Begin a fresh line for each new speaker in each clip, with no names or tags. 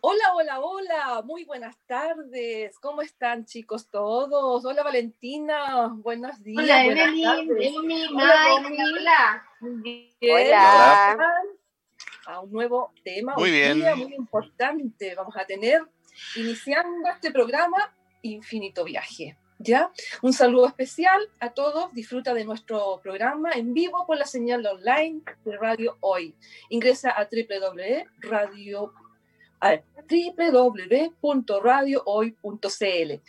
Hola, hola, hola, muy buenas tardes. ¿Cómo están chicos todos? Hola Valentina, buenos días.
Hola Evelyn. Emi,
Hola,
hola.
A un nuevo tema,
Muy bien.
día muy importante. Vamos a tener, iniciando este programa, Infinito Viaje. ¿Ya? Un saludo especial a todos. Disfruta de nuestro programa en vivo por la señal online de Radio Hoy. Ingresa a www.radio www.radiohoy.cl.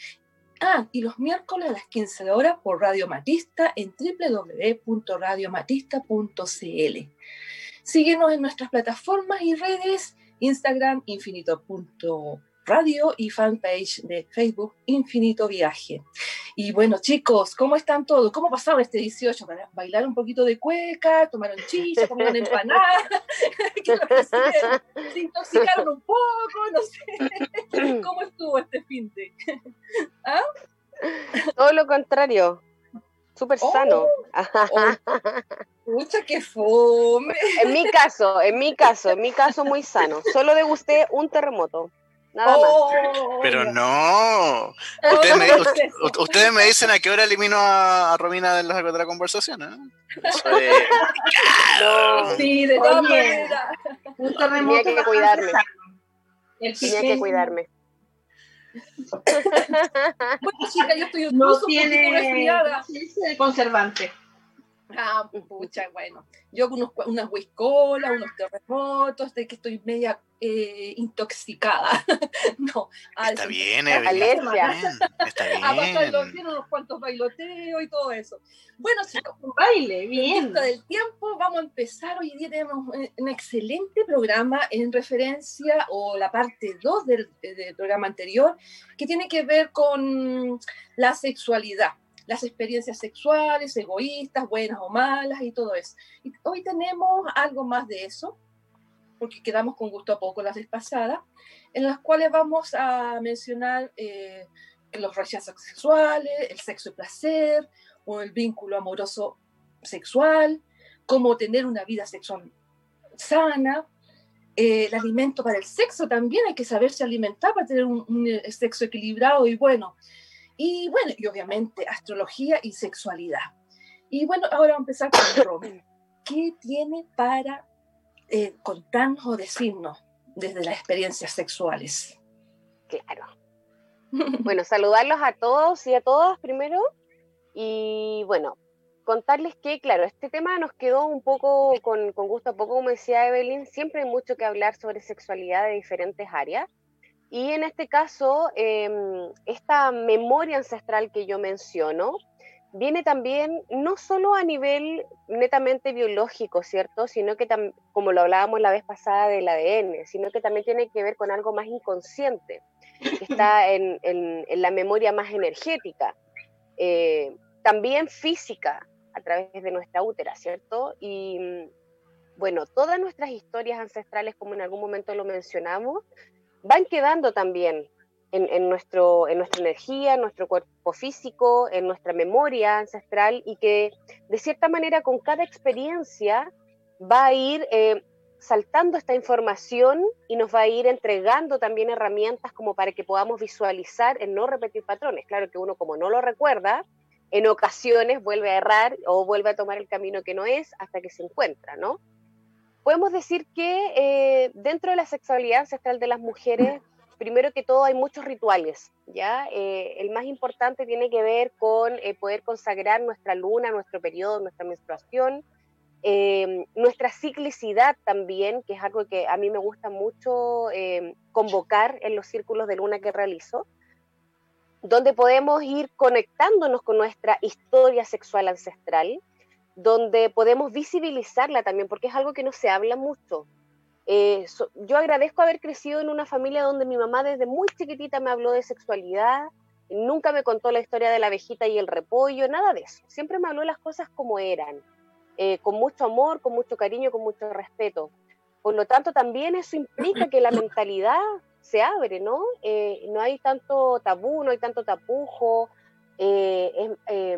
Ah, y los miércoles a las 15 horas por Radio Matista en www.radiomatista.cl. Síguenos en nuestras plataformas y redes, Instagram infinito.radio y fanpage de Facebook Infinito Viaje. Y bueno, chicos, ¿cómo están todos? ¿Cómo pasaron este 18? ¿Para ¿Bailar un poquito de cueca? ¿Tomaron chicha? ¿Comieron empanada? ¿Qué lo que? ¿Se intoxicaron un poco? No sé. ¿Cómo estuvo este fin de?
Todo lo contrario. Súper
Oh.
sano.
Pucha, qué fome.
En mi caso, en mi caso, en mi caso muy sano. Solo degusté un terremoto. Nada más.
Oh,
Pero
ya.
no. Ustedes me,
¿cómo es eso?
u- ustedes me dicen a qué hora elimino a, a Romina de la, de la conversación. ¿eh? Eso es-
No,
Sí, de todas maneras.
Terremoto
que cuidarme. tenía que cuidarme.
Bueno, chica, yo estoy
no
un poquito
tiene de conservante.
Ah, pucha, bueno. Yo con unos, unas whiskolas, unos terremotos, de que estoy media eh, intoxicada. no, a
Está bien.
Alergia.
Está bien.
A pasar los
bien.
unos cuantos bailoteos y todo eso. Bueno, chicos,
Un baile,
En
bien.
del tiempo, vamos a empezar. Hoy día tenemos un, un excelente programa en referencia, o la parte 2 del, del programa anterior, que tiene que ver con la sexualidad, las experiencias sexuales, egoístas, buenas o malas y todo eso. Y hoy tenemos algo más de eso, porque quedamos con gusto a poco la vez pasada, en las cuales vamos a mencionar eh, los rechazos sexuales, el sexo y placer, o el vínculo amoroso sexual, cómo tener una vida sexual sana, eh, el alimento para el sexo también, hay que saberse alimentar para tener un, un, eh, sexo equilibrado y bueno. Y bueno, y obviamente astrología y sexualidad. Y bueno, ahora vamos a empezar con Romy. ¿Qué tiene para eh, contarnos o decirnos desde las experiencias sexuales?
Claro. Bueno, saludarlos a todos y a todas primero. Y bueno, contarles que, claro, este tema nos quedó un poco con, con gusto a poco, como decía Evelyn, siempre hay mucho que hablar sobre sexualidad de diferentes áreas. Y en este caso, eh, esta memoria ancestral que yo menciono viene también no solo a nivel netamente biológico, ¿cierto? Sino que, como lo hablábamos la vez pasada del ADN, sino que también tiene que ver con algo más inconsciente, que está en, en, en la memoria más energética, eh, también física, a través de nuestra útera, ¿cierto? Y bueno, todas nuestras historias ancestrales, como en algún momento lo mencionamos, van quedando también en, nuestro, en nuestra energía, en nuestro cuerpo físico, en nuestra memoria ancestral y que de cierta manera con cada experiencia va a ir eh, saltando esta información y nos va a ir entregando también herramientas como para que podamos visualizar en no repetir patrones. Claro que uno como no lo recuerda, en ocasiones vuelve a errar o vuelve a tomar el camino que no es hasta que se encuentra, ¿no? Podemos decir que eh, dentro de la sexualidad ancestral de las mujeres primero que todo hay muchos rituales, ¿ya? Eh, el más importante tiene que ver con eh, poder consagrar nuestra luna, nuestro periodo, nuestra menstruación, eh, nuestra ciclicidad también, que es algo que a mí me gusta mucho convocar en los círculos de luna que realizo, donde podemos ir conectándonos con nuestra historia sexual ancestral, donde podemos visibilizarla también, porque es algo que no se habla mucho. Eh, yo agradezco haber crecido en una familia donde mi mamá desde muy chiquitita me habló de sexualidad, nunca me contó la historia de la abejita y el repollo, nada de eso. Siempre me habló las cosas como eran, eh, con mucho amor, con mucho cariño, con mucho respeto. Por lo tanto, también eso implica que la mentalidad se abre, ¿no? Eh, no hay tanto tabú, no hay tanto tapujo. Es,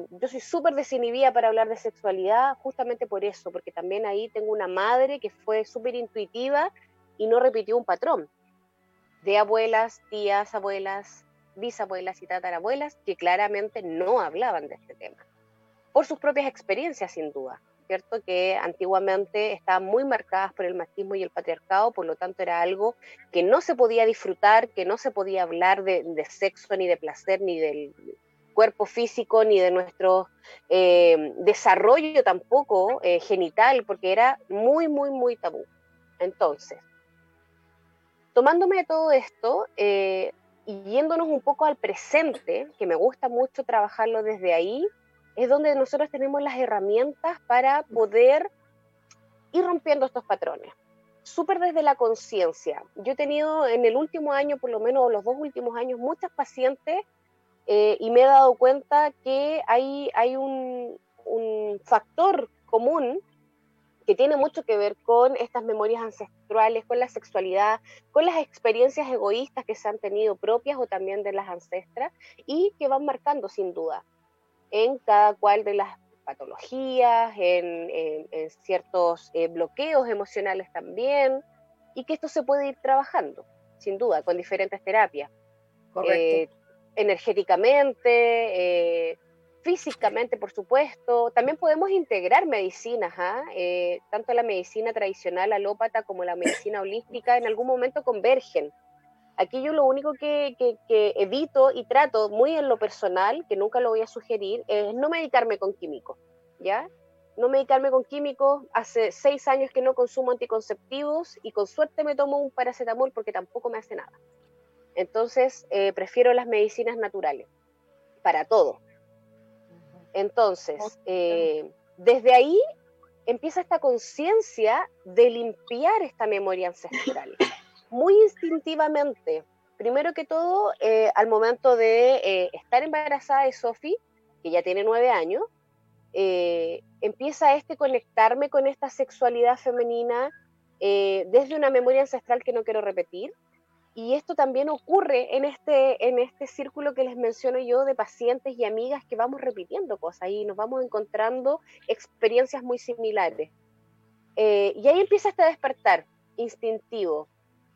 yo soy súper desinhibida para hablar de sexualidad justamente por eso, porque también ahí tengo una madre que fue súper intuitiva y no repitió un patrón. de abuelas, tías, abuelas, bisabuelas y tatarabuelas que claramente no hablaban de este tema, por sus propias experiencias sin duda, ¿cierto? Que antiguamente estaban muy marcadas por el machismo y el patriarcado, por lo tanto era algo que no se podía disfrutar, que no se podía hablar de, sexo, ni de placer, ni del cuerpo físico, ni de nuestro eh, desarrollo tampoco eh, genital, porque era muy, muy, muy tabú. Entonces, tomándome todo esto, eh, y yéndonos un poco al presente, que me gusta mucho trabajarlo desde ahí, es donde nosotros tenemos las herramientas para poder ir rompiendo estos patrones. Súper desde la conciencia. Yo he tenido en el último año, por lo menos los dos últimos años, muchas pacientes eh, y me he dado cuenta que hay, hay un, un factor común que tiene mucho que ver con estas memorias ancestrales, con la sexualidad, con las experiencias egoístas que se han tenido propias o también de las ancestras y que van marcando sin duda en cada cual de las patologías, en, ciertos eh, bloqueos emocionales también, y que esto se puede ir trabajando, sin duda, con diferentes terapias. Eh, energéticamente, eh, físicamente, por supuesto. También podemos integrar medicinas, ¿ah? eh, tanto la medicina tradicional alópata como la medicina holística en algún momento convergen. Aquí yo lo único que, evito y trato muy en lo personal, que nunca lo voy a sugerir, es no medicarme con químicos, ¿ya? No medicarme con químicos. Hace seis años que no consumo anticonceptivos y con suerte me tomo un paracetamol porque tampoco me hace nada. Entonces, eh, prefiero las medicinas naturales para todo. Entonces, eh, desde ahí empieza esta conciencia de limpiar esta memoria ancestral, muy instintivamente. Primero que todo, eh, al momento de estar embarazada de Sophie, que ya tiene nueve años, empieza este conectarme con esta sexualidad femenina desde una memoria ancestral que no quiero repetir, y esto también ocurre en este, en este círculo que les menciono yo de pacientes y amigas que vamos repitiendo cosas y nos vamos encontrando experiencias muy similares. Eh, y ahí empieza este despertar instintivo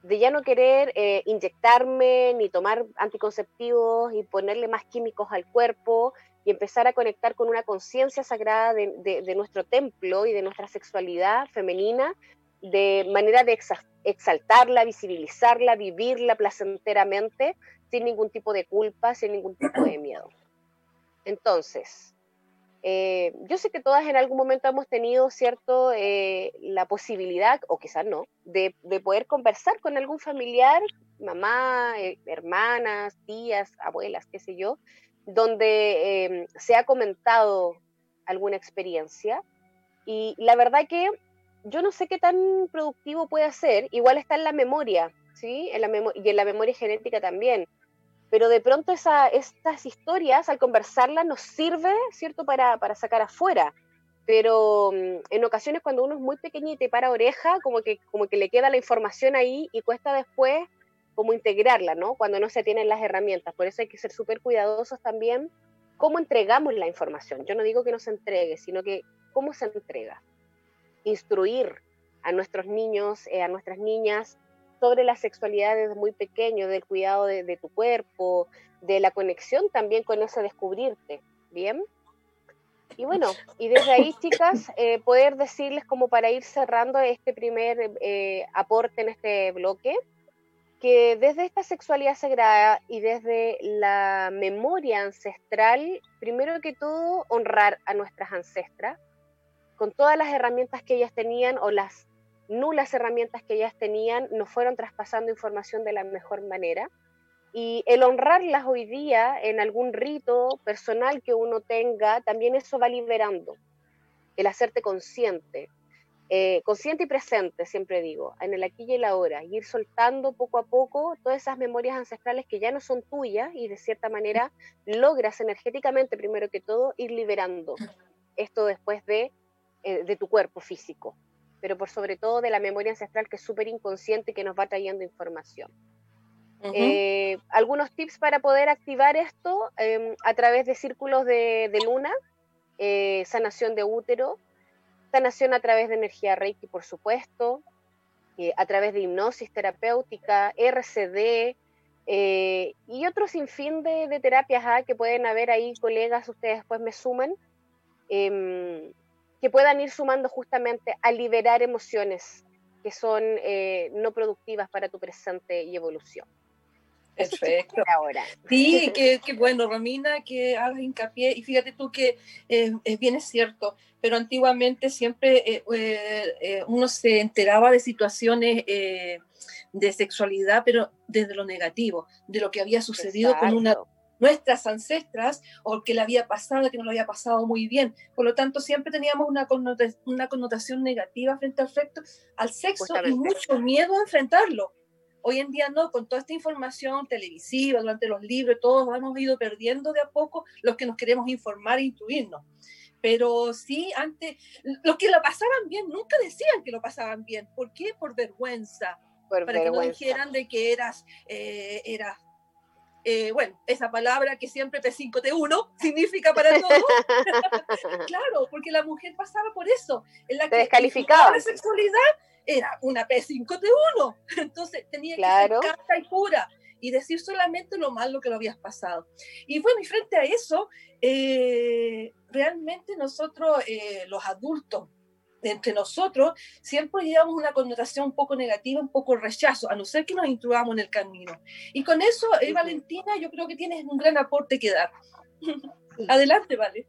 de ya no querer eh, inyectarme ni tomar anticonceptivos y ponerle más químicos al cuerpo y empezar a conectar con una conciencia sagrada de, de, nuestro templo y de nuestra sexualidad femenina de manera de exaltarla, visibilizarla, vivirla placenteramente, sin ningún tipo de culpa, sin ningún tipo de miedo. Entonces, eh, yo sé que todas en algún momento hemos tenido, ¿cierto?, eh, la posibilidad, o quizás no, de, poder conversar con algún familiar, mamá, eh, hermanas, tías, abuelas, qué sé yo, donde se ha comentado alguna experiencia. Y la verdad que yo no sé qué tan productivo puede ser, igual está en la memoria, ¿sí? En la y en la memoria genética también. Pero de pronto esa, estas historias, al conversarlas, nos sirve, ¿cierto?, para, para sacar afuera. Pero mm, en ocasiones cuando uno es muy pequeñito y para oreja, como que, como que le queda la información ahí y cuesta después como integrarla, ¿no? Cuando no se tienen las herramientas. Por eso hay que ser súper cuidadosos también cómo entregamos la información. Yo no digo que no se entregue, sino que cómo se entrega instruir a nuestros niños, eh, a nuestras niñas sobre la sexualidad desde muy pequeño, del cuidado de, tu cuerpo, de la conexión también con ese descubrirte, ¿bien? Y bueno, y desde ahí, chicas, eh, poder decirles como para ir cerrando este primer eh, aporte en este bloque, que desde esta sexualidad sagrada y desde la memoria ancestral, primero que todo, honrar a nuestras ancestras, con todas las herramientas que ellas tenían o las nulas herramientas que ellas tenían, nos fueron traspasando información de la mejor manera. Y el honrarlas hoy día en algún rito personal que uno tenga, también eso va liberando. El hacerte consciente, eh, consciente y presente, siempre digo, en el aquí y el ahora, ir soltando poco a poco todas esas memorias ancestrales que ya no son tuyas y de cierta manera logras energéticamente, primero que todo, ir liberando esto después de eh, de tu cuerpo físico, pero por sobre todo de la memoria ancestral que es súper inconsciente y que nos va trayendo información. Eh, algunos tips para poder activar esto em, a través de círculos de, luna, eh, sanación de útero, sanación a través de energía Reiki, por supuesto, a través de hipnosis terapéutica, RCD eh, y otro sinfín de, de terapias ¿ah? que pueden haber ahí, colegas, ustedes después me suman, em, que puedan ir sumando justamente a liberar emociones que son eh, no productivas para tu presente y evolución.
Perfecto. Ahora. Sí, qué, bueno, Romina, que hagas hincapié. Y fíjate tú que eh, es bien es cierto, pero antiguamente siempre eh, eh, uno se enteraba de situaciones de sexualidad, pero desde lo negativo, de lo que había sucedido con una nuestras ancestras o que le había pasado, que no lo había pasado muy bien. Por lo tanto, siempre teníamos una, connotación, una connotación negativa frente al, sexo, al sexo y mucho miedo a enfrentarlo. Hoy en día no, con toda esta información televisiva, durante los libros, todos hemos ido perdiendo de a poco los que nos queremos informar e intuirnos. Pero sí, antes, los que lo pasaban bien nunca decían que lo pasaban bien. ¿Por qué? Por vergüenza. para que no dijeran de que eras, eh, eras eh, bueno, esa palabra que siempre P5T1 significa para todos. claro, porque la mujer pasaba por eso. En la que
descalificaba.
La sexualidad era una P5T1. Entonces tenía que ser casta y pura y decir solamente lo malo que lo habías pasado. Y bueno, y frente a eso, eh, realmente nosotros, eh, los adultos, entre nosotros, siempre llevamos una connotación un poco negativa, un poco rechazo, a no ser que nos intrugamos en el camino. Y con eso, eh, Valentina, yo creo que tienes un gran aporte que dar. Adelante, Vale.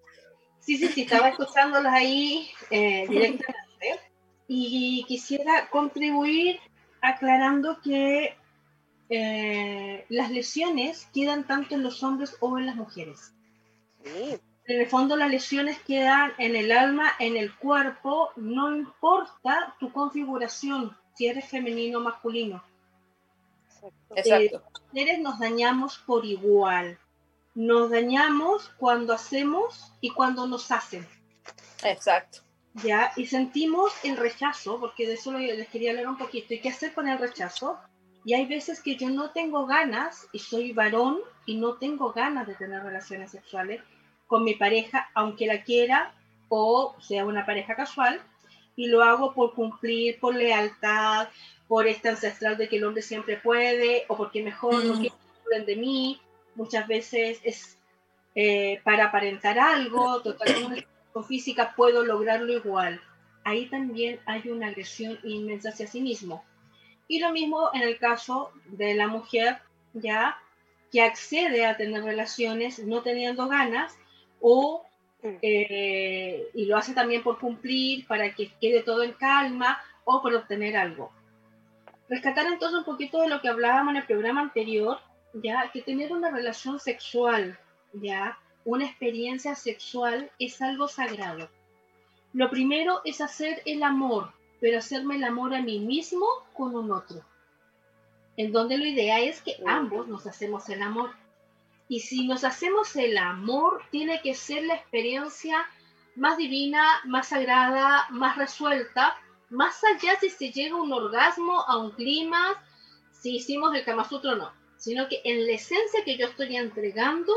Sí, sí, sí, estaba escuchándolas ahí directamente y quisiera contribuir aclarando que eh, las lesiones quedan tanto en los hombres o en las mujeres. En el fondo las lesiones quedan en el alma, en el cuerpo, no importa tu configuración, si eres femenino o masculino. Exacto. Eh, nos dañamos por igual. Nos dañamos cuando hacemos y cuando nos hacen.
Exacto.
¿ya? Y sentimos el rechazo, porque de eso les quería hablar un poquito. ¿Y qué hacer con el rechazo? Y hay veces que yo no tengo ganas, y soy varón, y no tengo ganas de tener relaciones sexuales con mi pareja, aunque la quiera, o sea una pareja casual, y lo hago por cumplir, por lealtad, por este ancestral de que el hombre siempre puede, o porque mejor no mm. quieren de mí. Muchas veces es eh, para aparentar algo, totalmente física puedo lograrlo igual. Ahí también hay una agresión inmensa hacia sí mismo. Y lo mismo en el caso de la mujer, ya que accede a tener relaciones no teniendo ganas o mm. eh, y lo hace también por cumplir, para que quede todo en calma o por obtener algo. Rescatar entonces un poquito de lo que hablábamos en el programa anterior, ya que tener una relación sexual, ya una experiencia sexual es algo sagrado. Lo primero es hacer el amor, pero hacerme el amor a mí mismo con un otro. En donde la idea es que ambos nos hacemos el amor. Y si nos hacemos el amor, tiene que ser la experiencia más divina, más sagrada, más resuelta, más allá si se llega a un orgasmo, a un clima, si hicimos el Kama Sutra o no, sino que en la esencia que yo estoy entregando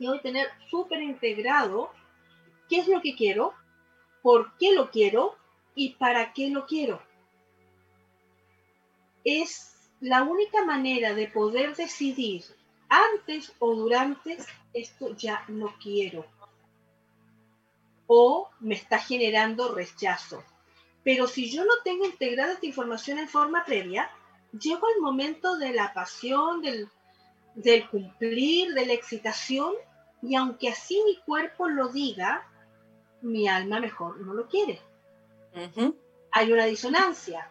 que tener súper integrado qué es lo que quiero, por qué lo quiero y para qué lo quiero. Es la única manera de poder decidir antes o durante esto ya no quiero o me está generando rechazo. Pero si yo no tengo integrada esta información en forma previa, llego al momento de la pasión, del, del cumplir, de la excitación y aunque así mi cuerpo lo diga, mi alma mejor no lo quiere. Hay una disonancia,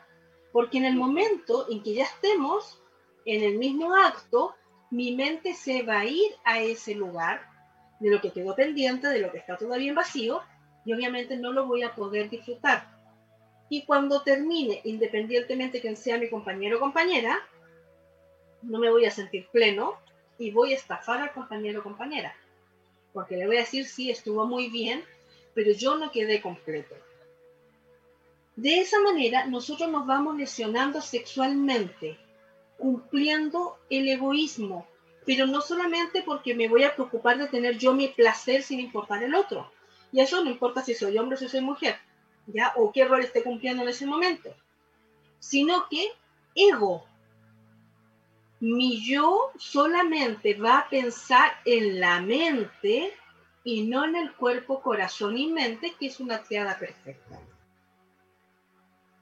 porque en el momento en que ya estemos en el mismo acto, mi mente se va a ir a ese lugar de lo que quedó pendiente, de lo que está todavía en vacío, y obviamente no lo voy a poder disfrutar. Y cuando termine, independientemente que sea mi compañero o compañera, no me voy a sentir pleno y voy a estafar al compañero o compañera porque le voy a decir, sí, estuvo muy bien, pero yo no quedé completo. De esa manera, nosotros nos vamos lesionando sexualmente, cumpliendo el egoísmo, pero no solamente porque me voy a preocupar de tener yo mi placer sin importar el otro. Y eso no importa si soy hombre o si soy mujer, ¿ya? O qué rol esté cumpliendo en ese momento. sino que ego. Mi yo solamente va a pensar en la mente y no en el cuerpo, corazón y mente, que es una triada perfecta.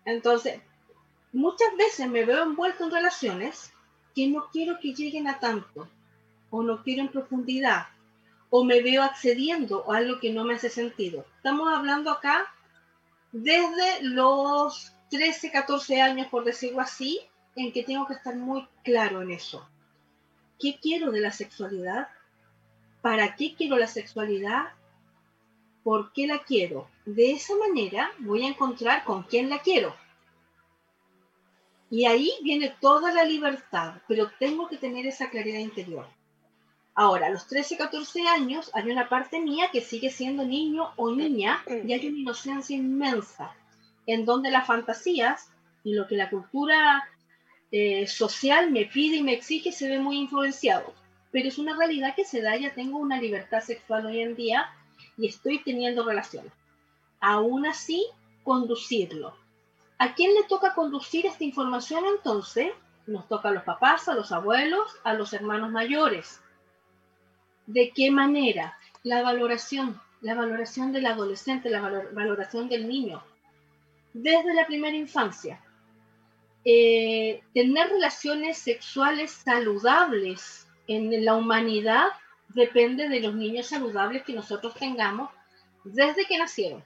Entonces, muchas veces me veo envuelto en relaciones que no quiero que lleguen a tanto, o no quiero en profundidad, o me veo accediendo a algo que no me hace sentido. Estamos hablando acá desde los 13, 14 años, por decirlo así, en que tengo que estar muy claro en eso. ¿Qué quiero de la sexualidad? ¿Para qué quiero la sexualidad? ¿Por qué la quiero? De esa manera voy a encontrar con quién la quiero. Y ahí viene toda la libertad, pero tengo que tener esa claridad interior. Ahora, a los 13, 14 años hay una parte mía que sigue siendo niño o niña y hay una inocencia inmensa, en donde las fantasías y lo que la cultura eh, social me pide y me exige se ve muy influenciado. Pero es una realidad que se da, ya tengo una libertad sexual hoy en día y estoy teniendo relaciones. Aún así, conducirlo. ¿A quién le toca conducir esta información entonces? Nos toca a los papás, a los abuelos, a los hermanos mayores ¿De qué manera? La valoración, la valoración del adolescente, la valoración del niño, desde la primera infancia. Eh, tener relaciones sexuales saludables en la humanidad depende de los niños saludables que nosotros tengamos desde que nacieron,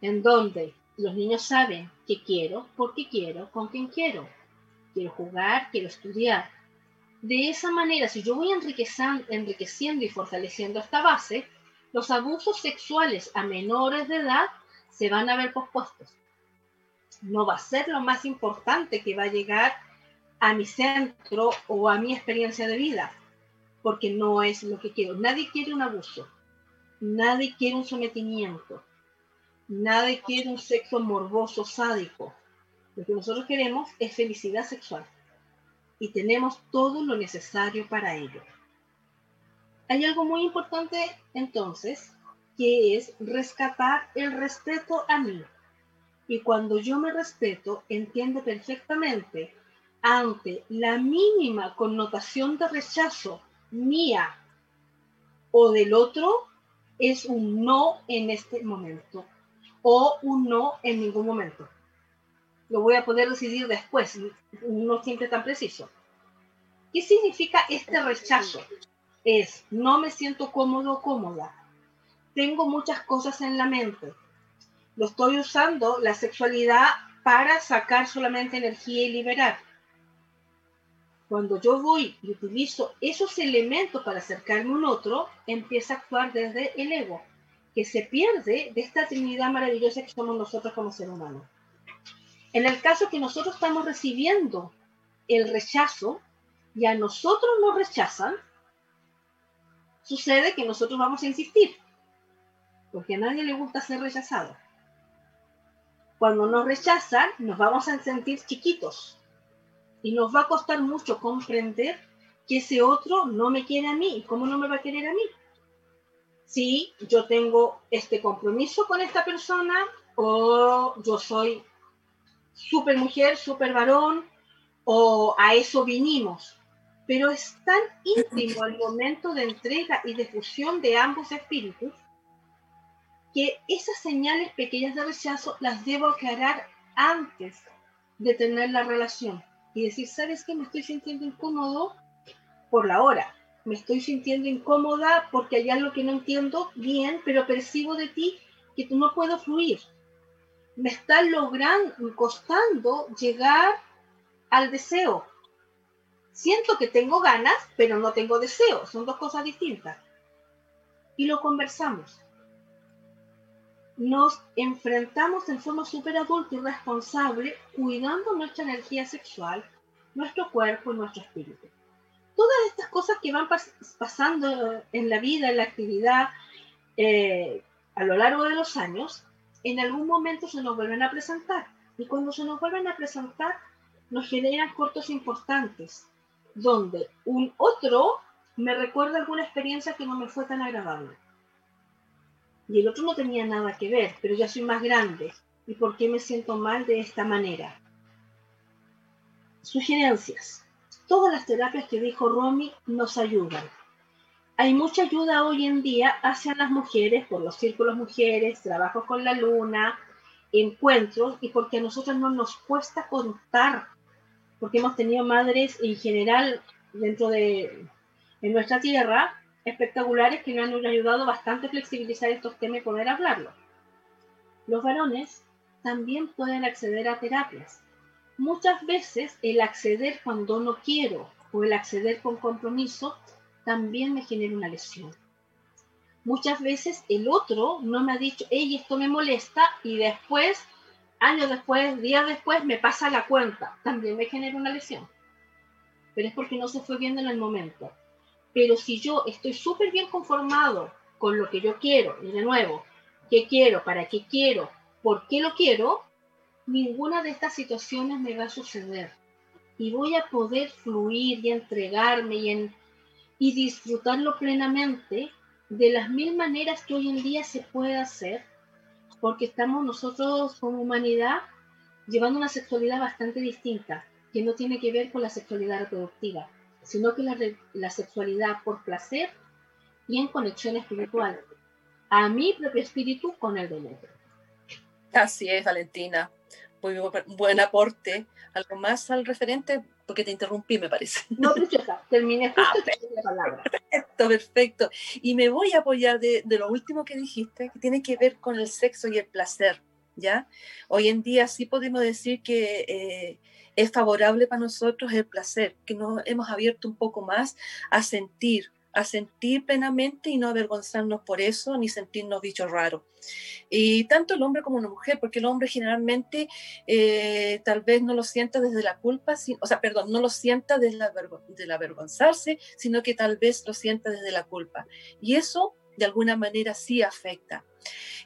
en donde los niños saben qué quiero, por qué quiero, con quién quiero. Quiero jugar, quiero estudiar, de esa manera, si yo voy enriqueciendo y fortaleciendo esta base, los abusos sexuales a menores de edad se van a ver pospuestos. No va a ser lo más importante que va a llegar a mi centro o a mi experiencia de vida, porque no es lo que quiero. Nadie quiere un abuso, nadie quiere un sometimiento, nadie quiere un sexo morboso, sádico. Lo que nosotros queremos es felicidad sexual y tenemos todo lo necesario para ello. Hay algo muy importante entonces, que es rescatar el respeto a mí. Y cuando yo me respeto, entiendo perfectamente ante la mínima connotación de rechazo mía o del otro, es un no en este momento o un no en ningún momento lo voy a poder decidir después, no siempre tan preciso. ¿Qué significa este rechazo? Es, no me siento cómodo o cómoda. Tengo muchas cosas en la mente. Lo estoy usando la sexualidad para sacar solamente energía y liberar. Cuando yo voy y utilizo esos elementos para acercarme a un otro, empieza a actuar desde el ego, que se pierde de esta trinidad maravillosa que somos nosotros como ser humano. En el caso que nosotros estamos recibiendo el rechazo y a nosotros nos rechazan, sucede que nosotros vamos a insistir, porque a nadie le gusta ser rechazado. Cuando nos rechazan, nos vamos a sentir chiquitos y nos va a costar mucho comprender que ese otro no me quiere a mí y cómo no me va a querer a mí. Si yo tengo este compromiso con esta persona o yo soy super mujer, super varón, o a eso vinimos. Pero es tan íntimo el momento de entrega y de fusión de ambos espíritus que esas señales pequeñas de rechazo las debo aclarar antes de tener la relación y decir, ¿sabes qué? Me estoy sintiendo incómodo por la hora. Me estoy sintiendo incómoda porque hay algo que no entiendo bien, pero percibo de ti que no puedo fluir me está logrando, costando llegar al deseo. Siento que tengo ganas, pero no tengo deseo. Son dos cosas distintas. Y lo conversamos. Nos enfrentamos en forma súper adulta y responsable, cuidando nuestra energía sexual, nuestro cuerpo y nuestro espíritu. Todas estas cosas que van pasando en la vida, en la actividad, eh, a lo largo de los años, en algún momento se nos vuelven a presentar. Y cuando se nos vuelven a presentar, nos generan cortos importantes, donde un otro me recuerda alguna experiencia que no me fue tan agradable. Y el otro no tenía nada que ver, pero ya soy más grande. ¿Y por qué me siento mal de esta manera? Sugerencias. Todas las terapias que dijo Romy nos ayudan. Hay mucha ayuda hoy en día hacia las mujeres por los círculos mujeres, trabajos con la luna, encuentros y porque a nosotros no nos cuesta contar, porque hemos tenido madres en general dentro de en nuestra tierra espectaculares que nos han ayudado bastante a flexibilizar estos temas y poder hablarlo. Los varones también pueden acceder a terapias. Muchas veces el acceder cuando no quiero o el acceder con compromiso también me genera una lesión. Muchas veces el otro no me ha dicho, hey, esto me molesta y después, años después, días después, me pasa la cuenta. También me genera una lesión. Pero es porque no se fue viendo en el momento. Pero si yo estoy súper bien conformado con lo que yo quiero, y de nuevo, qué quiero, para qué quiero, por qué lo quiero, ninguna de estas situaciones me va a suceder. Y voy a poder fluir y entregarme y, y disfrutarlo plenamente de las mil maneras que hoy en día se puede hacer, porque estamos nosotros como humanidad llevando una sexualidad bastante distinta, que no tiene que ver con la sexualidad reproductiva, sino que la, la sexualidad por placer y en conexión espiritual, a mi propio espíritu con el del otro.
Así es, Valentina. Muy buen aporte. ¿Algo más al referente? Porque te interrumpí, me parece.
No, preciosa. Terminé ah, la palabra.
Perfecto, perfecto. Y me voy a apoyar de, de, lo último que dijiste, que tiene que ver con el sexo y el placer. ¿Ya? Hoy en día sí podemos decir que eh, es favorable para nosotros el placer, que nos hemos abierto un poco más a sentir, a sentir plenamente y no avergonzarnos por eso ni sentirnos bichos raros. Y tanto el hombre como la mujer, porque el hombre generalmente eh, tal vez no lo sienta desde la culpa, o sea, perdón, no lo sienta desde la, del avergonzarse, sino que tal vez lo sienta desde la culpa. Y eso de alguna manera sí afecta.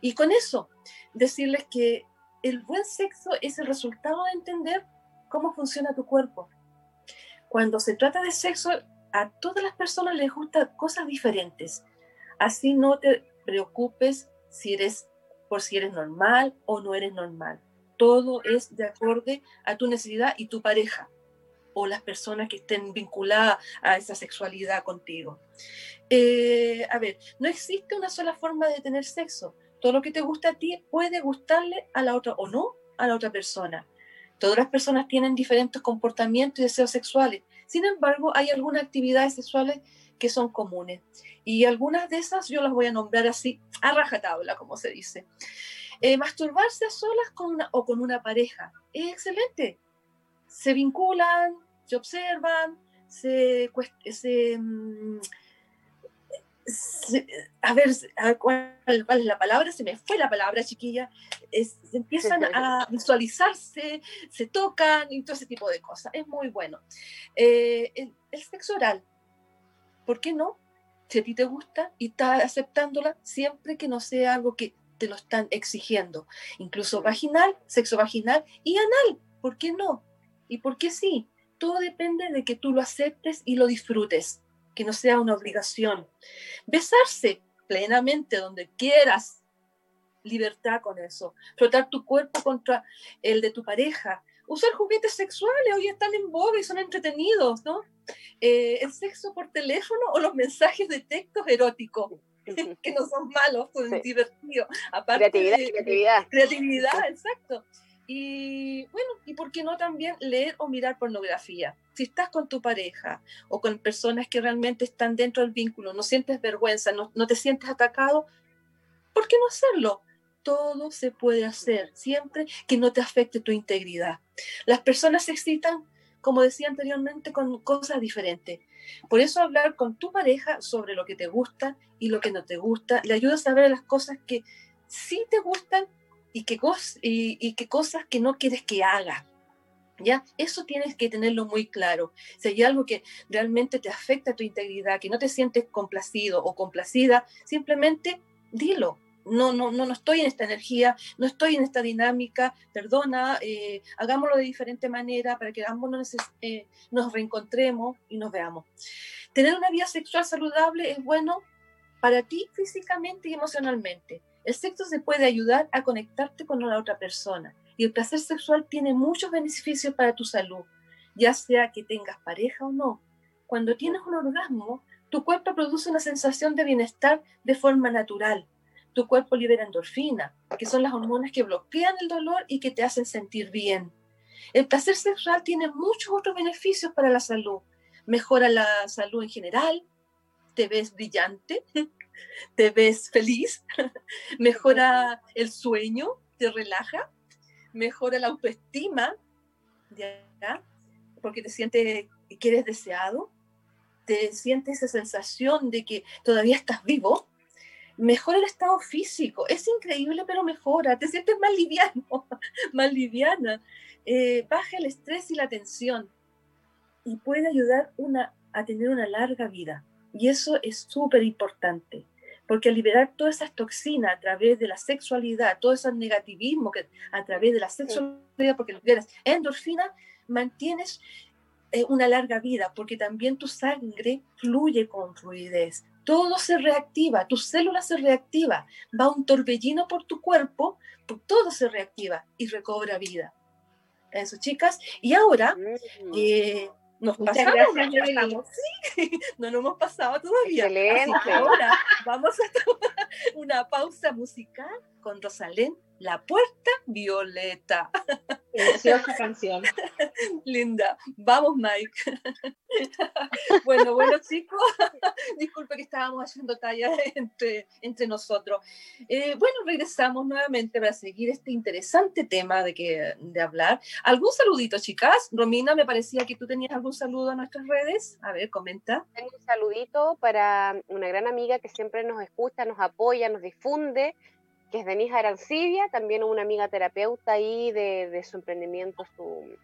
Y con eso, decirles que el buen sexo es el resultado de entender cómo funciona tu cuerpo. Cuando se trata de sexo, a todas las personas les gustan cosas diferentes. Así no te preocupes si eres por si eres normal o no eres normal. Todo es de acorde a tu necesidad y tu pareja o las personas que estén vinculadas a esa sexualidad contigo. Eh, a ver, no existe una sola forma de tener sexo. Todo lo que te gusta a ti puede gustarle a la otra o no a la otra persona. Todas las personas tienen diferentes comportamientos y deseos sexuales. Sin embargo, hay algunas actividades sexuales que son comunes. Y algunas de esas yo las voy a nombrar así, a rajatabla, como se dice. Eh, masturbarse a solas con o con una pareja es excelente. Se vinculan, se observan, se, se, mm, a ver, ¿cuál, es la palabra? Se me fue la palabra, chiquilla. se empiezan a visualizarse, se tocan y todo ese tipo de cosas. Es muy bueno. Eh, el, sexo oral, ¿por qué no? Si a ti te gusta y estás aceptándola, siempre que no sea algo que te lo están exigiendo. Incluso vaginal, sexo vaginal y anal, ¿por qué no? ¿Y por qué sí? Todo depende de que tú lo aceptes y lo disfrutes que no sea una obligación. Besarse plenamente donde quieras, libertad con eso. Frotar tu cuerpo contra el de tu pareja. Usar juguetes sexuales, hoy están en boga y son entretenidos, ¿no? Eh, el sexo por teléfono o los mensajes de textos eróticos, que no son malos, son divertidos.
Aparte creatividad, creatividad.
Creatividad, exacto. Y bueno, ¿y por qué no también leer o mirar pornografía? Si estás con tu pareja o con personas que realmente están dentro del vínculo, no sientes vergüenza, no, no te sientes atacado, ¿por qué no hacerlo? Todo se puede hacer siempre que no te afecte tu integridad. Las personas se excitan, como decía anteriormente, con cosas diferentes. Por eso hablar con tu pareja sobre lo que te gusta y lo que no te gusta le ayuda a saber las cosas que sí te gustan y qué, y, qué cosas que no quieres que haga. ¿Ya? Eso tienes que tenerlo muy claro. Si hay algo que realmente te afecta a tu integridad, que no te sientes complacido o complacida, simplemente dilo. No, no, no, no estoy en esta energía, no estoy en esta dinámica, perdona, eh, hagámoslo de diferente manera para que ambos nos, eh, nos reencontremos y nos veamos. Tener una vida sexual saludable es bueno para ti físicamente y emocionalmente el sexo se puede ayudar a conectarte con la otra persona y el placer sexual tiene muchos beneficios para tu salud. ya sea que tengas pareja o no. Cuando tienes un orgasmo, tu cuerpo produce una sensación de bienestar de forma natural. Tu cuerpo libera endorfina, que son las hormonas que bloquean el dolor y que te hacen sentir bien. El placer sexual tiene muchos otros beneficios para la salud. Mejora la salud en general, te ves brillante, te ves feliz, mejora el sueño, te relaja, mejora la autoestima, ¿ya? porque te sientes que eres deseado, te sientes esa sensación de que todavía estás vivo, mejora el estado físico, es increíble pero mejora, te sientes más liviano, más liviana, eh, baja el estrés y la tensión y puede ayudar una, a tener una larga vida. Y eso es súper importante porque al liberar todas esas toxinas a través de la sexualidad, todo ese negativismo que a través de la sexualidad, porque liberas endorfina, mantienes eh, una larga vida, porque también tu sangre fluye con fluidez. Todo se reactiva, tu célula se reactiva, va un torbellino por tu cuerpo, todo se reactiva y recobra vida. Eso, chicas. Y ahora, mm. eh, nos pasamos, Sí, no nos hemos pasado todavía.
Excelente.
ahora vamos a tomar una pausa musical con Rosalén, La Puerta Violeta.
Preciosa canción.
Linda. Vamos, Mike. bueno, bueno, chicos, disculpe que estábamos haciendo talla entre, entre nosotros. Eh, bueno, regresamos nuevamente para seguir este interesante tema de, que, de hablar. ¿Algún saludito, chicas? Romina, me parecía que tú tenías algún saludo a nuestras redes. A ver, comenta.
Tengo un saludito para una gran amiga que siempre nos escucha, nos apoya, nos difunde que es Denise Arancibia, también una amiga terapeuta ahí de, su emprendimiento, su,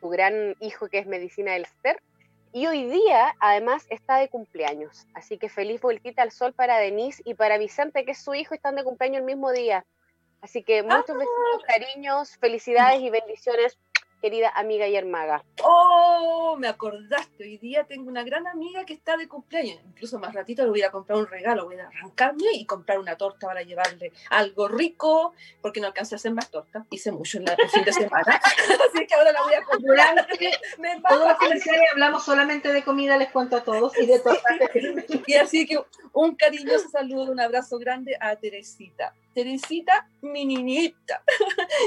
su, gran hijo que es Medicina del Ser. Y hoy día, además, está de cumpleaños. Así que feliz vueltita al sol para Denise y para Vicente, que es su hijo, están de cumpleaños el mismo día. Así que muchos ah. besitos, cariños, felicidades y bendiciones querida amiga y hermaga.
Oh, me acordaste, hoy día tengo una gran amiga que está de cumpleaños, incluso más ratito le voy a comprar un regalo, voy a arrancarme y comprar una torta para llevarle algo rico, porque no alcancé a hacer más torta, hice mucho en la fin de semana, así que ahora la voy a comprar.
me todos los hablamos solamente de comida, les cuento a todos, y de torta.
y así que un cariñoso saludo, un abrazo grande a Teresita. Teresita, mi niñita.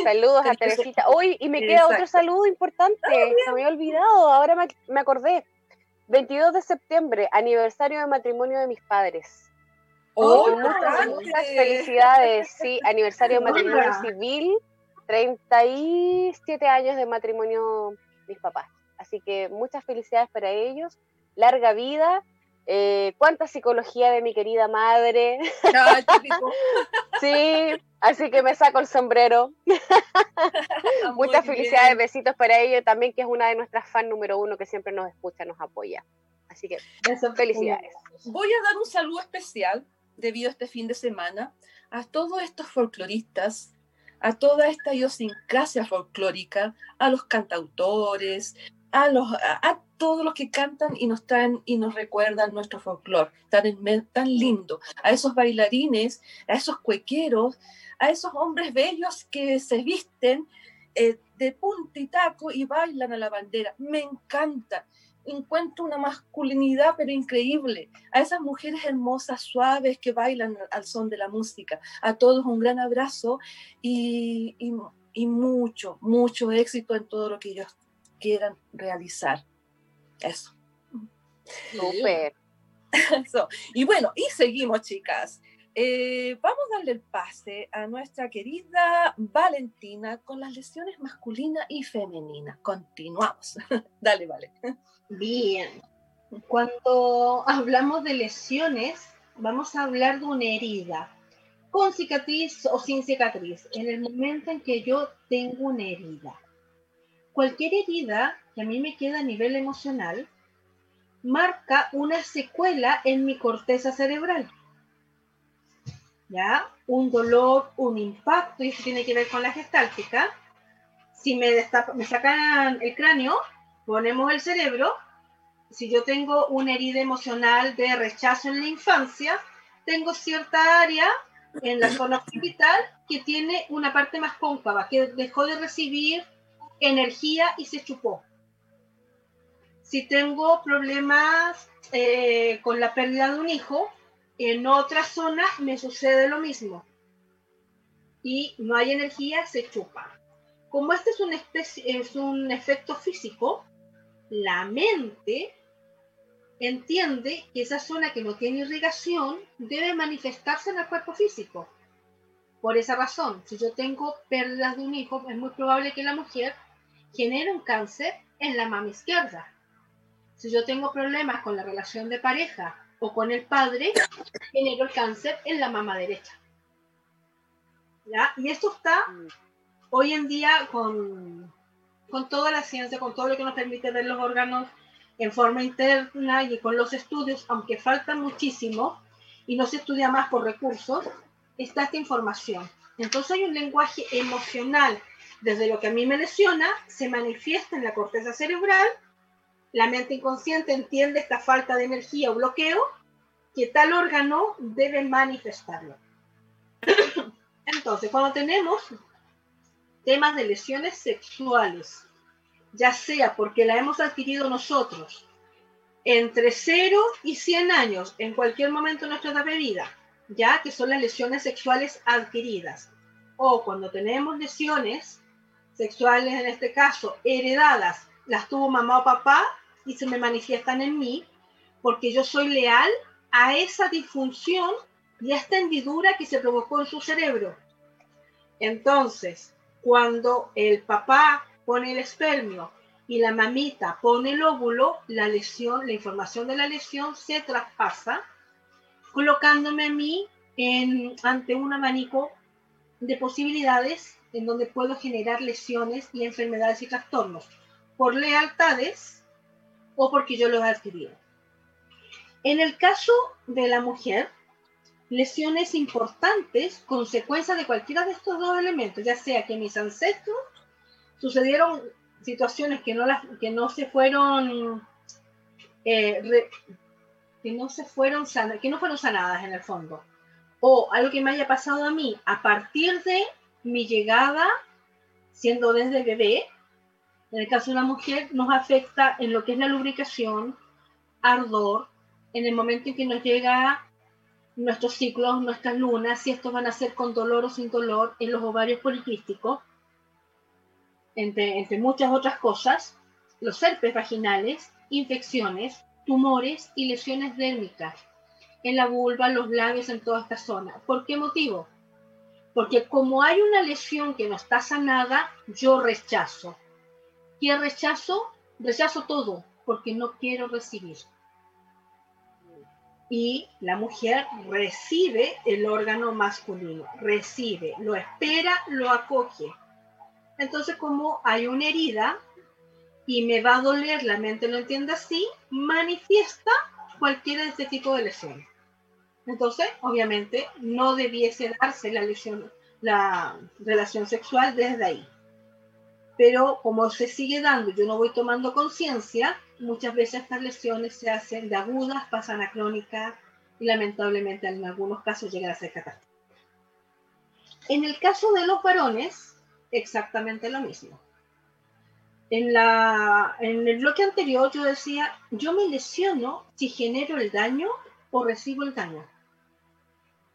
Saludos a Teresita. Hoy, y me queda otro saludo importante, se me había olvidado, ahora me, acordé. 22 de septiembre, aniversario de matrimonio de mis padres.
Oh,
muchas, felicidades, sí, aniversario de matrimonio civil, 37 años de matrimonio mis papás. Así que muchas felicidades para ellos, larga vida eh, cuánta psicología de mi querida madre. sí, así que me saco el sombrero. Muchas felicidades, besitos para ella también, que es una de nuestras fans número uno que siempre nos escucha, nos apoya. Así que felicidades.
Voy a dar un saludo especial debido a este fin de semana a todos estos folcloristas, a toda esta idiosincrasia folclórica, a los cantautores, a, todos los que cantan y nos traen y nos recuerdan nuestro folclore tan, tan lindo, a esos bailarines, a esos cuequeros, a esos hombres bellos que se visten eh, de punta y taco y bailan a la bandera. Me encanta. Encuentro una masculinidad pero increíble. A esas mujeres hermosas, suaves que bailan al son de la música. A todos un gran abrazo y, y, y mucho, mucho éxito en todo lo que ellos quieran realizar. Eso.
Súper.
Eso. Y bueno, y seguimos, chicas. Eh, vamos a darle el pase a nuestra querida Valentina con las lesiones masculinas y femeninas. Continuamos. Dale, vale.
Bien. Cuando hablamos de lesiones, vamos a hablar de una herida, con cicatriz o sin cicatriz, en el momento en que yo tengo una herida cualquier herida que a mí me queda a nivel emocional marca una secuela en mi corteza cerebral. ¿Ya? Un dolor, un impacto, y eso tiene que ver con la gestáltica. Si me, me sacan el cráneo, ponemos el cerebro. Si yo tengo una herida emocional de rechazo en la infancia, tengo cierta área en la zona occipital que tiene una parte más cóncava, que dejó de recibir energía y se chupó. Si tengo problemas eh, con la pérdida de un hijo, en otra zona me sucede lo mismo. Y no hay energía, se chupa. Como este es un, es un efecto físico, la mente entiende que esa zona que no tiene irrigación debe manifestarse en el cuerpo físico. Por esa razón, si yo tengo pérdidas de un hijo, es muy probable que la mujer genere un cáncer en la mama izquierda. Si yo tengo problemas con la relación de pareja o con el padre, genero el cáncer en la mama derecha. ¿Ya? Y esto está hoy en día con, con toda la ciencia, con todo lo que nos permite ver los órganos en forma interna y con los estudios, aunque falta muchísimo y no se estudia más por recursos, está esta información. Entonces hay un lenguaje emocional, desde lo que a mí me lesiona, se manifiesta en la corteza cerebral, la mente inconsciente entiende esta falta de energía o bloqueo, que tal órgano debe manifestarlo. Entonces, cuando tenemos temas de lesiones sexuales, ya sea porque la hemos adquirido nosotros entre 0 y 100 años, en cualquier momento de nuestra vida, ya que son las lesiones sexuales adquiridas, o cuando tenemos lesiones sexuales, en este caso, heredadas, las tuvo mamá o papá y se me manifiestan en mí, porque yo soy leal a esa disfunción y a esta hendidura que se provocó en su cerebro. Entonces, cuando el papá pone el espermio y la mamita pone el óvulo, la lesión, la información de la lesión se traspasa, colocándome a mí en, ante un abanico de posibilidades en donde puedo generar lesiones y enfermedades y trastornos por lealtades o porque yo los he adquirido. En el caso de la mujer, lesiones importantes, consecuencia de cualquiera de estos dos elementos, ya sea que mis ancestros sucedieron situaciones que no, las, que no se fueron eh, que no se fueron que no fueron sanadas en el fondo o algo que me haya pasado a mí a partir de mi llegada siendo desde bebé en el caso de la mujer nos afecta en lo que es la lubricación ardor en el momento en que nos llega nuestros ciclos, nuestras lunas, si estos van a ser con dolor o sin dolor en los ovarios poliquísticos, entre, muchas otras cosas, los herpes vaginales, infecciones, tumores y lesiones dérmicas en la vulva, los labios, en toda esta zona. ¿Por qué motivo? Porque como hay una lesión que no está sanada, yo rechazo. ¿Qué rechazo? Rechazo todo, porque no quiero recibir. Y la mujer recibe el órgano masculino, recibe, lo espera, lo acoge entonces, como hay una herida y me va a doler, la mente lo entiende así, manifiesta cualquiera de este tipo de lesiones. Entonces, obviamente, no debiese darse la lesión, la relación sexual desde ahí. Pero como se sigue dando, yo no voy tomando conciencia, muchas veces estas lesiones se hacen de agudas, pasan a crónicas y lamentablemente en algunos casos llegan a ser catástrofe. En el caso de los varones, exactamente lo mismo. En, la, en el bloque anterior yo decía, yo me lesiono si genero el daño o recibo el daño.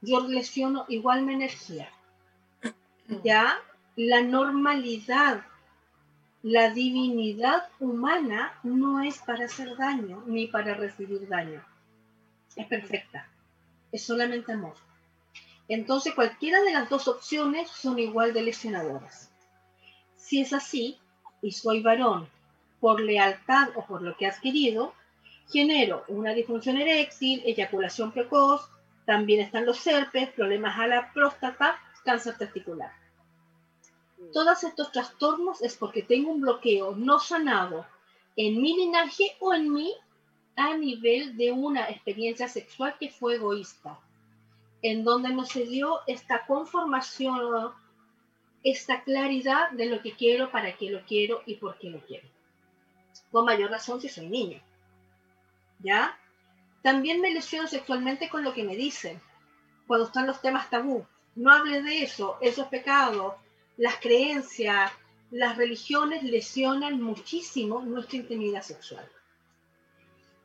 Yo lesiono igual mi energía. Ya la normalidad, la divinidad humana no es para hacer daño ni para recibir daño. Es perfecta. Es solamente amor. Entonces cualquiera de las dos opciones son igual de lesionadoras. Si es así, y soy varón por lealtad o por lo que he adquirido, genero una disfunción eréctil, eyaculación precoz, también están los herpes, problemas a la próstata, cáncer testicular. Todos estos trastornos es porque tengo un bloqueo no sanado en mi linaje o en mí a nivel de una experiencia sexual que fue egoísta en donde no se dio esta conformación, esta claridad de lo que quiero, para qué lo quiero y por qué lo quiero. Con mayor razón si soy niño. ¿Ya? También me lesiono sexualmente con lo que me dicen. Cuando están los temas tabú. No hable de eso, eso es pecado. Las creencias, las religiones lesionan muchísimo nuestra intimidad sexual.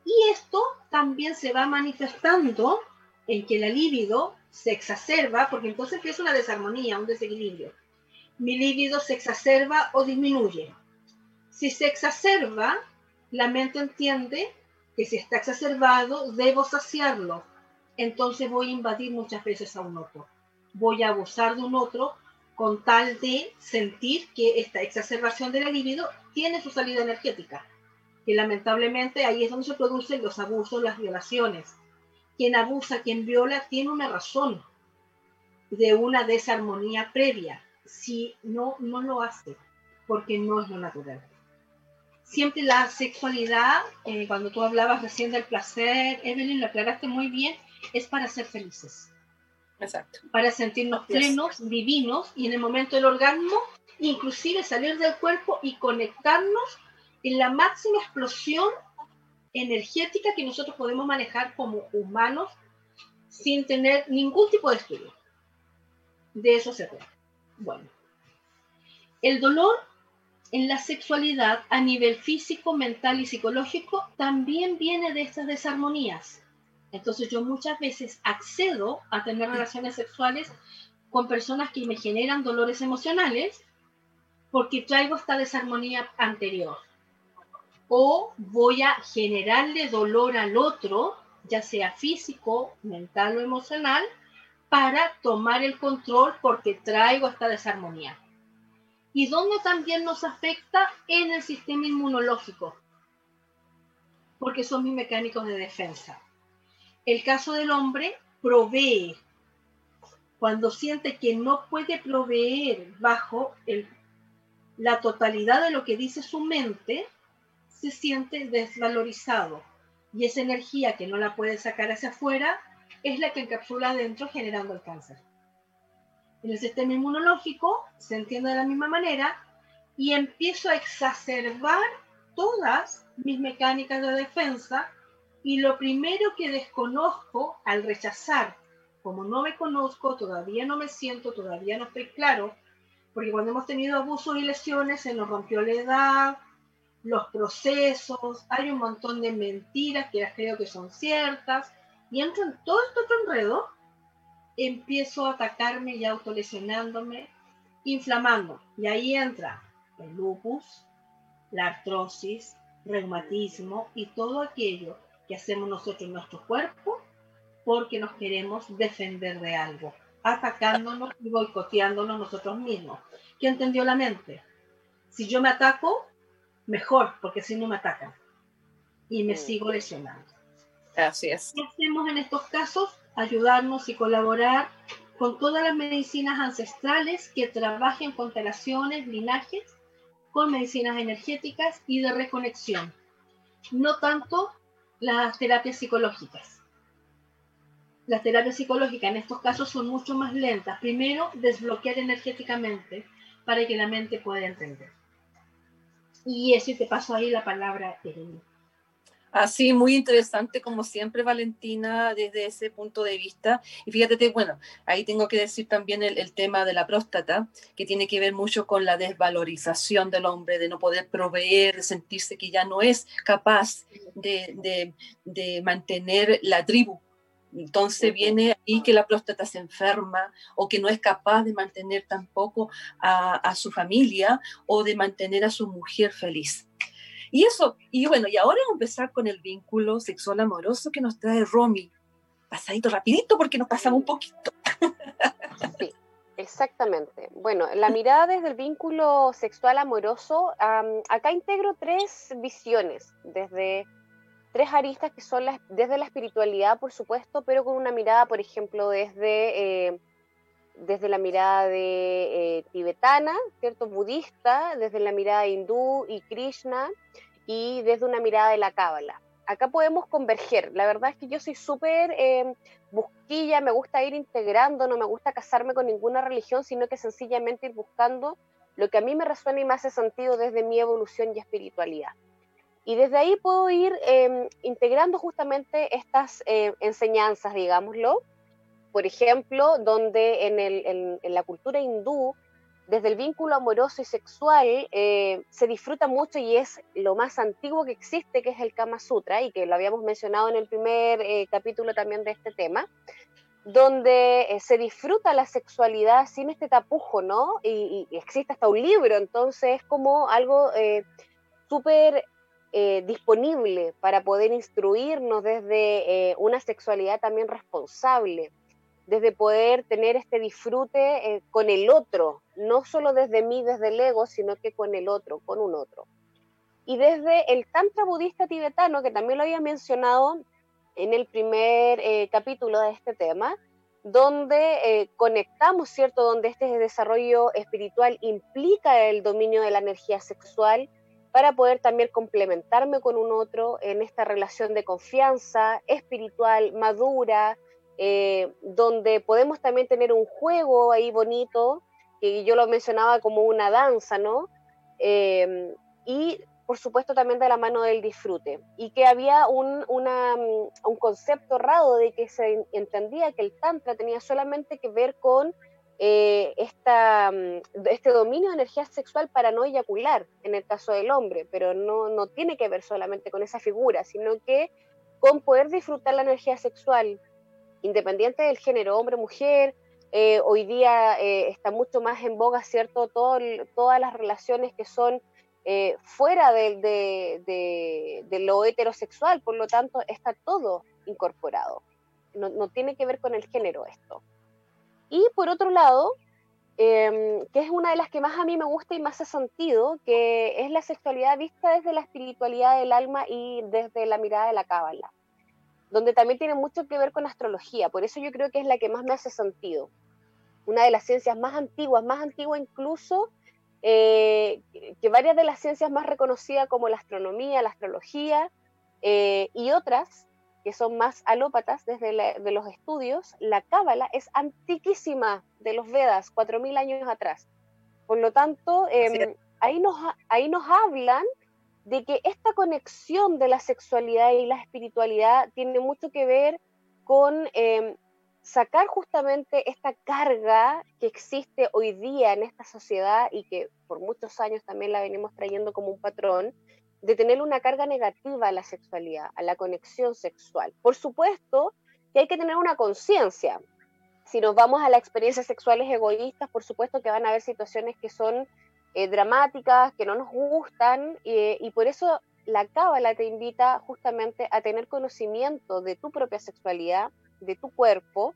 Y esto también se va manifestando en que la libido se exacerba, porque entonces empieza una desarmonía, un desequilibrio. Mi libido se exacerba o disminuye. Si se exacerba, la mente entiende que si está exacerbado, debo saciarlo. Entonces voy a invadir muchas veces a un otro. Voy a abusar de un otro con tal de sentir que esta exacerbación de la libido tiene su salida energética. Que lamentablemente ahí es donde se producen los abusos, las violaciones. Quien abusa, quien viola, tiene una razón de una desarmonía previa. Si no, no lo hace, porque no es lo natural. Siempre la sexualidad, eh, cuando tú hablabas recién del placer, Evelyn, lo aclaraste muy bien, es para ser felices
Exacto.
para sentirnos plenos, divinos y en el momento del orgasmo, inclusive salir del cuerpo y conectarnos en la máxima explosión energética que nosotros podemos manejar como humanos sin tener ningún tipo de estudio. De eso se trata. Bueno, el dolor en la sexualidad a nivel físico, mental y psicológico también viene de estas desarmonías. Entonces yo muchas veces accedo a tener relaciones sexuales con personas que me generan dolores emocionales porque traigo esta desarmonía anterior. O voy a generarle dolor al otro, ya sea físico, mental o emocional, para tomar el control porque traigo esta desarmonía. Y donde también nos afecta en el sistema inmunológico, porque son mis mecánicos de defensa. El caso del hombre provee. Cuando siente que no puede proveer bajo el, la totalidad de lo que dice su mente, se siente desvalorizado. Y esa energía que no la puede sacar hacia afuera es la que encapsula adentro generando el cáncer. En el sistema inmunológico se entiende de la misma manera y empiezo a exacerbar todas mis mecánicas de defensa y lo primero que desconozco al rechazar, como no me conozco, todavía no me siento, todavía no estoy claro, porque cuando hemos tenido abusos y lesiones se nos rompió la edad, los procesos, hay un montón de mentiras que las creo que son ciertas, y entro en todo este otro enredo, empiezo a atacarme y autolesionándome, inflamando, y ahí entra el lupus, la artrosis, reumatismo y todo aquello que hacemos nosotros en nuestro cuerpo porque nos queremos defender de algo, atacándonos y boicoteándonos nosotros mismos. ¿Qué entendió la mente? Si yo me ataco, mejor, porque si no me atacan y me mm. sigo lesionando.
Así es.
¿Qué hacemos en estos casos? Ayudarnos y colaborar con todas las medicinas ancestrales que trabajen constelaciones, linajes, con medicinas energéticas y de reconexión. No tanto las terapias psicológicas. Las terapias psicológicas en estos casos son mucho más lentas. Primero, desbloquear energéticamente para que la mente pueda entender. Y eso te paso ahí la palabra.
Así, muy interesante como siempre, Valentina, desde ese punto de vista. Y fíjate, bueno, ahí tengo que decir también el, tema de la próstata, que tiene que ver mucho con la desvalorización del hombre, de no poder proveer, de sentirse que ya no es capaz de, mantener la tribu. Entonces viene ahí que la próstata se enferma o que no es capaz de mantener tampoco a su familia o de mantener a su mujer feliz. Y eso, y bueno, y ahora vamos a empezar con el vínculo sexual amoroso que nos trae Romy. Pasadito rapidito porque nos pasamos un poquito.
Sí, exactamente. Bueno, la mirada desde el vínculo sexual amoroso, acá integro tres visiones, desde tres aristas que son las, desde la espiritualidad, por supuesto, pero con una mirada, por ejemplo, desde... Eh, desde la mirada de, eh, tibetana, ¿cierto? budista, desde la mirada hindú y Krishna, y desde una mirada de la cábala. Acá podemos converger. La verdad es que yo soy súper eh, busquilla, me gusta ir integrando, no me gusta casarme con ninguna religión, sino que sencillamente ir buscando lo que a mí me resuena y me hace sentido desde mi evolución y espiritualidad. Y desde ahí puedo ir em, integrando justamente estas eh, enseñanzas, digámoslo, por ejemplo, donde en, la cultura hindú desde el vínculo amoroso y sexual eh, se disfruta mucho y es lo más antiguo que existe, que es el Kama Sutra, y que lo habíamos mencionado en el primer eh, capítulo también de este tema, donde eh, se disfruta la sexualidad sin este tapujo, ¿no? Y, existe hasta un libro, entonces es como algo súper disponible para poder instruirnos desde una sexualidad también responsable desde poder tener este disfrute eh, con el otro, no solo desde mí, desde el ego, sino que con el otro, con un otro. Y desde el Tantra budista tibetano, que también lo había mencionado en el primer eh, capítulo de este tema, donde eh, conectamos, ¿cierto? Donde este desarrollo espiritual implica el dominio de la energía sexual para poder también complementarme con un otro en esta relación de confianza espiritual, madura, eh, donde podemos también tener un juego ahí bonito, que yo lo mencionaba como una danza, ¿no? Em, y por supuesto también de la mano del disfrute. Y que había un, un concepto errado de que se entendía que el Tantra tenía solamente que ver con eh, esta, este dominio de energía sexual para no eyacular en el caso del hombre, pero no, no tiene que ver solamente con esa figura, sino que con poder disfrutar la energía sexual, independiente del género, hombre, mujer, eh, hoy día eh, está mucho más en boga, ¿cierto? todas las relaciones que son eh, fuera de, lo heterosexual, por lo tanto, está todo incorporado. No, no, tiene que ver con el género esto. Y por otro lado, em, que es una de las que más a mí me gusta y más hace sentido, que es la sexualidad vista desde la espiritualidad del alma y desde la mirada de la cábala donde también tiene mucho que ver con astrología, por eso yo creo que es la que más me hace sentido. Una de las ciencias más antiguas, más antigua incluso eh, que varias de las ciencias más reconocidas como la astronomía, la astrología eh, y otras que son más alópatas desde de los estudios, la cábala es antiquísima de los Vedas, 4.000 años atrás. Por lo tanto, em, ahí, nos, ahí nos hablan de que esta conexión de la sexualidad y la espiritualidad tiene mucho que ver con em, sacar justamente esta carga que existe hoy día en esta sociedad y que por muchos años también la venimos trayendo como un patrón, de tener una carga negativa a la sexualidad, a la conexión sexual. Por supuesto que hay que tener una conciencia. Si nos vamos a las experiencias sexuales egoístas, por supuesto que van a haber situaciones que son eh, dramáticas, que no nos gustan, y por eso la cábala te invita justamente a tener conocimiento de tu propia sexualidad, de tu cuerpo,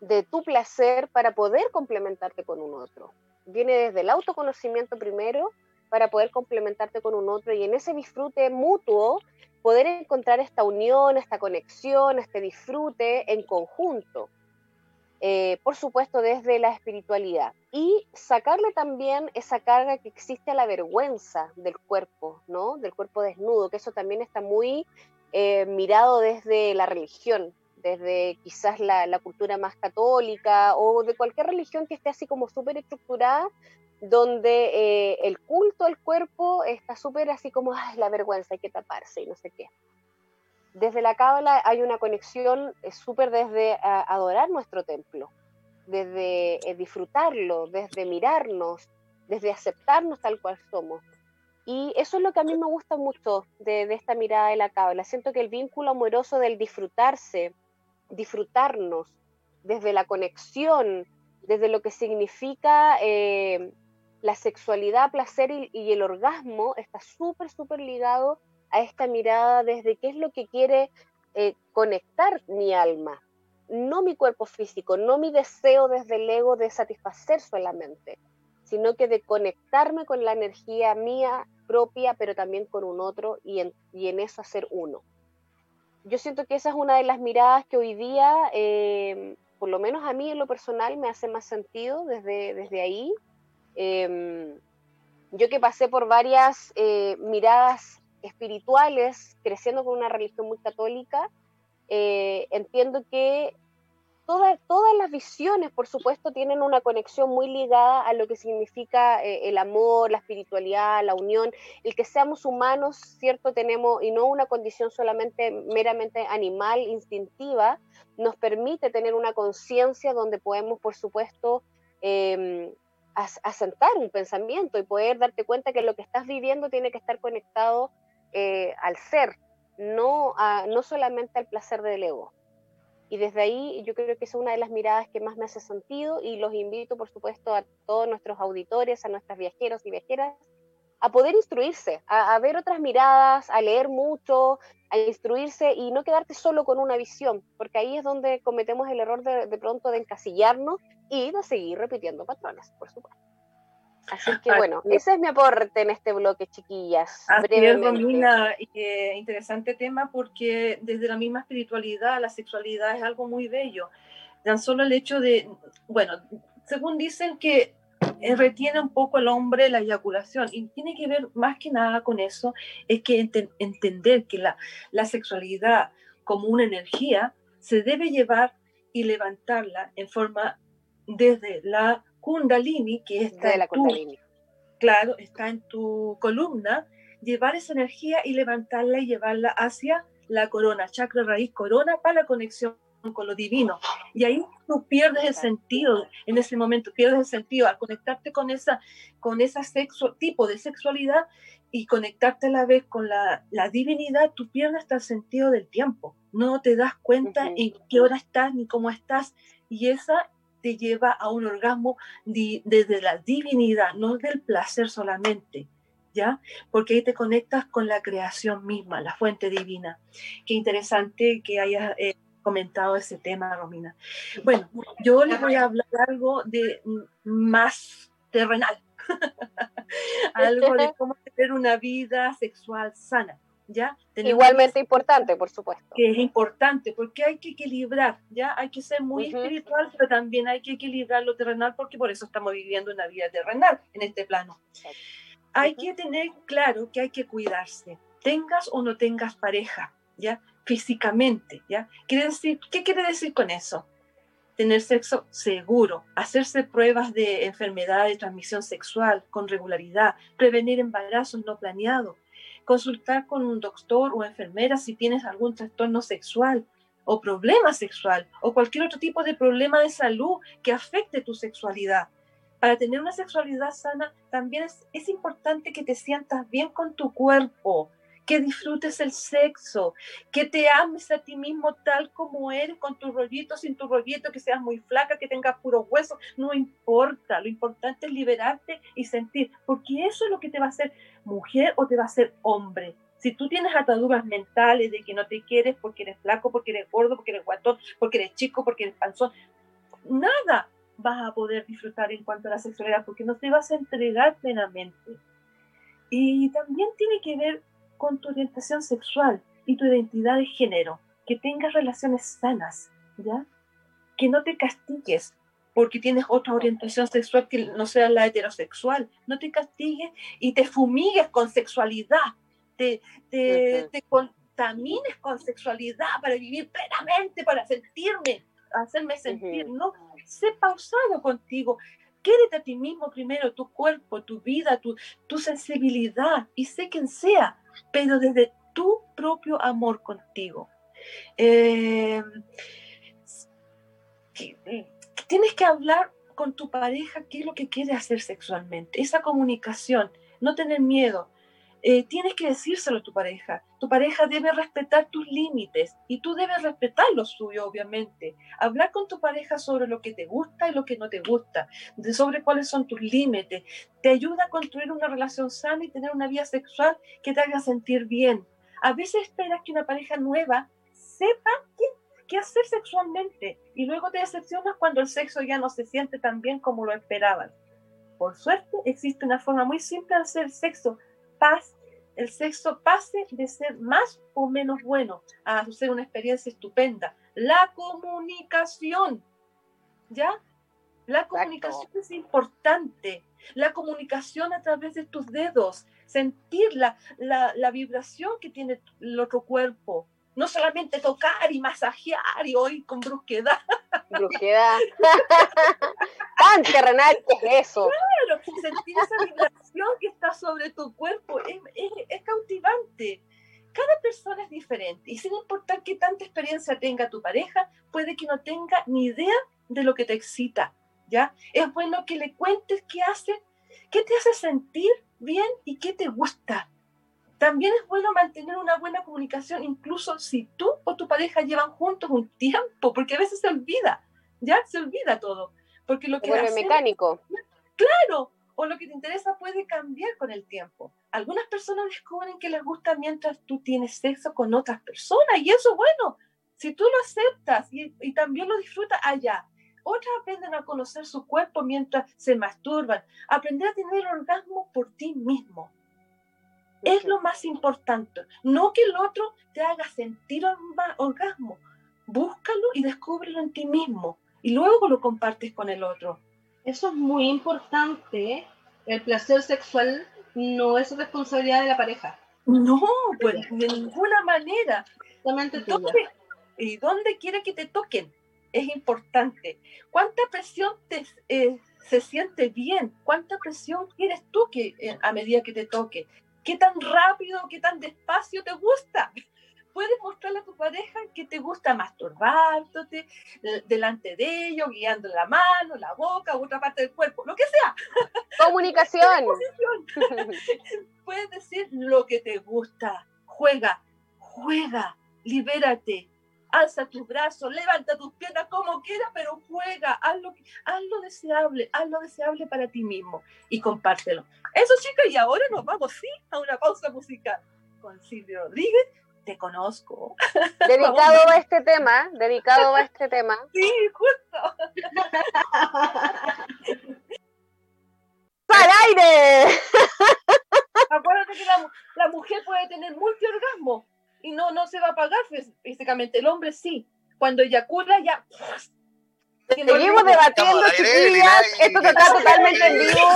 de tu placer para poder complementarte con un otro. Viene desde el autoconocimiento primero para poder complementarte con un otro y en ese disfrute mutuo poder encontrar esta unión, esta conexión, este disfrute en conjunto. Eh, por supuesto desde la espiritualidad, y sacarle también esa carga que existe a la vergüenza del cuerpo, ¿no? Del cuerpo desnudo, que eso también está muy eh, mirado desde la religión, desde quizás la, cultura más católica o de cualquier religión que esté así como súper estructurada, donde eh, el culto al cuerpo está súper así como, ay, la vergüenza, hay que taparse y no sé qué desde la cábala hay una conexión eh, súper desde adorar nuestro templo, desde eh, disfrutarlo, desde mirarnos, desde aceptarnos tal cual somos. Y eso es lo que a mí me gusta mucho de, esta mirada de la cábala. Siento que el vínculo amoroso del disfrutarse, disfrutarnos, desde la conexión, desde lo que significa eh, la sexualidad, placer y el orgasmo, está súper, súper ligado a esta mirada desde qué es lo que quiere eh, conectar mi alma, no mi cuerpo físico, no mi deseo desde el ego de satisfacer solamente, sino que de conectarme con la energía mía propia, pero también con un otro y en, y en eso hacer uno. Yo siento que esa es una de las miradas que hoy día, eh, por lo menos a mí en lo personal, me hace más sentido desde, desde ahí. Em, yo que pasé por varias eh, miradas espirituales, creciendo con una religión muy católica, eh, entiendo que todas las visiones, por supuesto, tienen una conexión muy ligada a lo que significa eh, el amor, la espiritualidad, la unión, el que seamos humanos, ¿cierto? Tenemos, y no una condición solamente meramente animal, instintiva, nos permite tener una conciencia donde podemos, por supuesto, em, asentar un pensamiento y poder darte cuenta que lo que estás viviendo tiene que estar conectado eh, al ser, no, no solamente al placer del ego. Y desde ahí yo creo que es una de las miradas que más me hace sentido y los invito, por supuesto, a todos nuestros auditores, a nuestras viajeros y viajeras, a poder instruirse, a, ver otras miradas, a leer mucho, a instruirse y no quedarte solo con una visión, porque ahí es donde cometemos el error de, de pronto de encasillarnos y de seguir repitiendo patrones, por supuesto. Así que bueno, ese es mi aporte en este bloque, chiquillas.
Así es, Romina, eh, interesante tema porque desde la misma espiritualidad la sexualidad es algo muy bello. Tan solo el hecho de, bueno, según dicen que eh, retiene un poco al hombre la eyaculación y tiene que ver más que nada con eso, es que entender que la, la sexualidad como una energía se debe llevar y levantarla en forma desde la Kundalini, que está en tu, claro, está en tu columna, llevar esa energía y levantarla y llevarla hacia la corona, chakra raíz corona, para la conexión con lo divino. Y ahí tú pierdes el sentido, en ese momento pierdes el sentido al conectarte con esa, con sexo, tipo de sexualidad y conectarte a la vez con la, la divinidad, tú pierdes hasta el sentido del tiempo. No te das cuenta en qué hora estás ni cómo estás. Y esa te lleva a un orgasmo desde la divinidad, no del placer solamente, ¿ya? Porque ahí te conectas con la creación misma, la fuente divina. Qué interesante que hayas eh, comentado ese tema, Romina. Bueno, yo les voy a hablar algo de más terrenal, algo de cómo tener una vida sexual sana.
Igualmente importante, por supuesto.
Que es importante, porque hay que equilibrar, ¿ya? Hay que ser muy espiritual, pero también hay que equilibrar lo terrenal, porque por eso estamos viviendo una vida terrenal en este plano. Hay que tener claro que hay que cuidarse, tengas o no tengas pareja, ¿ya? Físicamente, ¿ya? Quiere decir, ¿Qué quiere decir con eso? Tener sexo seguro, hacerse pruebas de enfermedad de transmisión sexual con regularidad, prevenir embarazos no planeados, consultar con un doctor o enfermera si tienes algún trastorno sexual o problema sexual o cualquier otro tipo de problema de salud que afecte tu sexualidad. Para tener una sexualidad sana también es, importante que te sientas bien con tu cuerpo, que disfrutes el sexo, que te ames a ti mismo tal como eres, con tu rollito, sin tu rollito, que seas muy flaca, que tengas puros huesos, no importa, lo importante es liberarte y sentir, porque eso es lo que te va a hacer mujer o te va a hacer hombre. Si tú tienes ataduras mentales de que no te quieres porque eres flaco, porque eres gordo, porque eres guatón, porque eres chico, porque eres panzón, nada vas a poder disfrutar en cuanto a la sexualidad porque no te vas a entregar plenamente. Y también tiene que ver con tu orientación sexual y tu identidad de género, que tengas relaciones sanas, ¿ya? Que no te castigues porque tienes otra orientación sexual que no sea la heterosexual, no te castigues y te fumigues con sexualidad, te, te, te contamines con sexualidad para vivir plenamente, para sentirme, hacerme sentir, ¿no? Sé pausado contigo, quédate a ti mismo primero, tu cuerpo, tu vida, tu, tu sensibilidad, y sé quien sea, pero desde tu propio amor contigo. Eh, tienes que hablar con tu pareja qué es lo que quiere hacer sexualmente, esa comunicación, no tener miedo. Eh, tienes que decírselo a tu pareja. Tu pareja debe respetar tus límites y tú debes respetar los suyos, obviamente. Hablar con tu pareja sobre lo que te gusta y lo que no te gusta, sobre cuáles son tus límites. Te ayuda a construir una relación sana y tener una vida sexual que te haga sentir bien. A veces esperas que una pareja nueva sepa qué, qué hacer sexualmente y luego te decepcionas cuando el sexo ya no se siente tan bien como lo esperaban. Por suerte, existe una forma muy simple de hacer sexo paz, el sexo pase de ser más o menos bueno a ser una experiencia estupenda. La comunicación, ¿ya? La comunicación es importante. La comunicación a través de tus dedos, sentir la, la, la vibración que tiene el otro cuerpo, no solamente tocar y masajear y hoy con brusquedad.
Brusquedad. Tan terrenal que es eso.
Claro, sentir esa vibración que está sobre tu cuerpo es, es, cautivante. Cada persona es diferente y sin importar qué tanta experiencia tenga tu pareja, puede que no tenga ni idea de lo que te excita. ¿ya? Es bueno que le cuentes qué hace, qué te hace sentir bien y qué te gusta. También es bueno mantener una buena comunicación, incluso si tú o tu pareja llevan juntos un tiempo, porque a veces se olvida, ya se olvida todo. Porque lo que
Bueno, mecánico.
claro, o lo que te interesa puede cambiar con el tiempo. Algunas personas descubren que les gusta mientras tú tienes sexo con otras personas y eso es bueno. Si tú lo aceptas y, y también lo disfrutas allá. Otras aprenden a conocer su cuerpo mientras se masturban. Aprender a tener orgasmo por ti mismo. Es lo más importante. No que el otro te haga sentir orgasmo. Búscalo y descúbrelo en ti mismo. Y luego lo compartes con el otro.
Eso es muy importante. El placer sexual no es responsabilidad de la pareja.
No, pues de ninguna manera. ¿Dónde, ¿Y dónde quiere que te toquen? Es importante. ¿Cuánta presión te, eh, se siente bien? ¿Cuánta presión quieres tú que eh, a medida que te toque? ¿Qué tan rápido, qué tan despacio te gusta? Puedes mostrarle a tu pareja que te gusta masturbarte delante de ellos, guiando la mano, la boca u otra parte del cuerpo, lo que sea.
Comunicación.
Puedes decir lo que te gusta. Juega, juega, libérate. Alza tus brazos, levanta tus piernas como quieras, pero juega, hazlo, hazlo deseable, hazlo deseable para ti mismo y compártelo. Eso, chicas, y ahora nos vamos, sí, a una pausa musical con Silvio Rodríguez. Te conozco.
Dedicado a este tema, dedicado a este tema.
Sí, justo.
¡Al aire!
Acuérdate que la, mu- la mujer puede tener multiorgasmo y no, no se va a apagar fí- físicamente. El hombre sí. Cuando eyacula ya.
Seguimos debatiendo, chiquillas. Esto se está totalmente en vivo.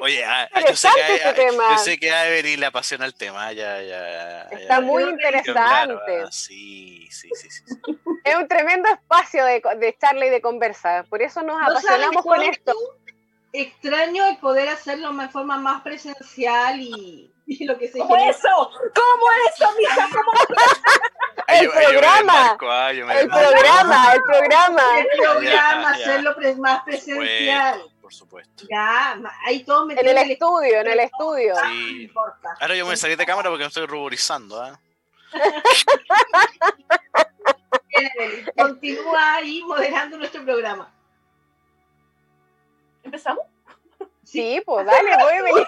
Oye, ah, yo, sé que
Interesante
hay-
este
ah,
tema.
yo sé que a Evelyn le apasiona el tema. Ya, ya, ya,
Está
ya.
muy
Claro,
interesante.
ah, sí, sí, sí, sí, sí.
Es un tremendo espacio de, de charla y de conversa. Por eso nos
¿No sabes
apasionamos con esto.
Extraño el poder hacerlo de forma más presencial y, y lo que se
¿Cómo
genera.
eso? ¿Cómo eso, mija? ¿Cómo
El programa.
ah, me
El programa, el programa.
El programa, hacerlo pre- más presencial.
Bueno, por supuesto.
Ya, ahí todo me
En el estudio, en el estudio.
No
Sí.
importa.
Ahora yo me salí de cámara porque me estoy ruborizando. ¿ah?
Bien, Evelyn, Continúa ahí moderando nuestro programa.
¿Empezamos?
Sí, pues dale, voy a venir.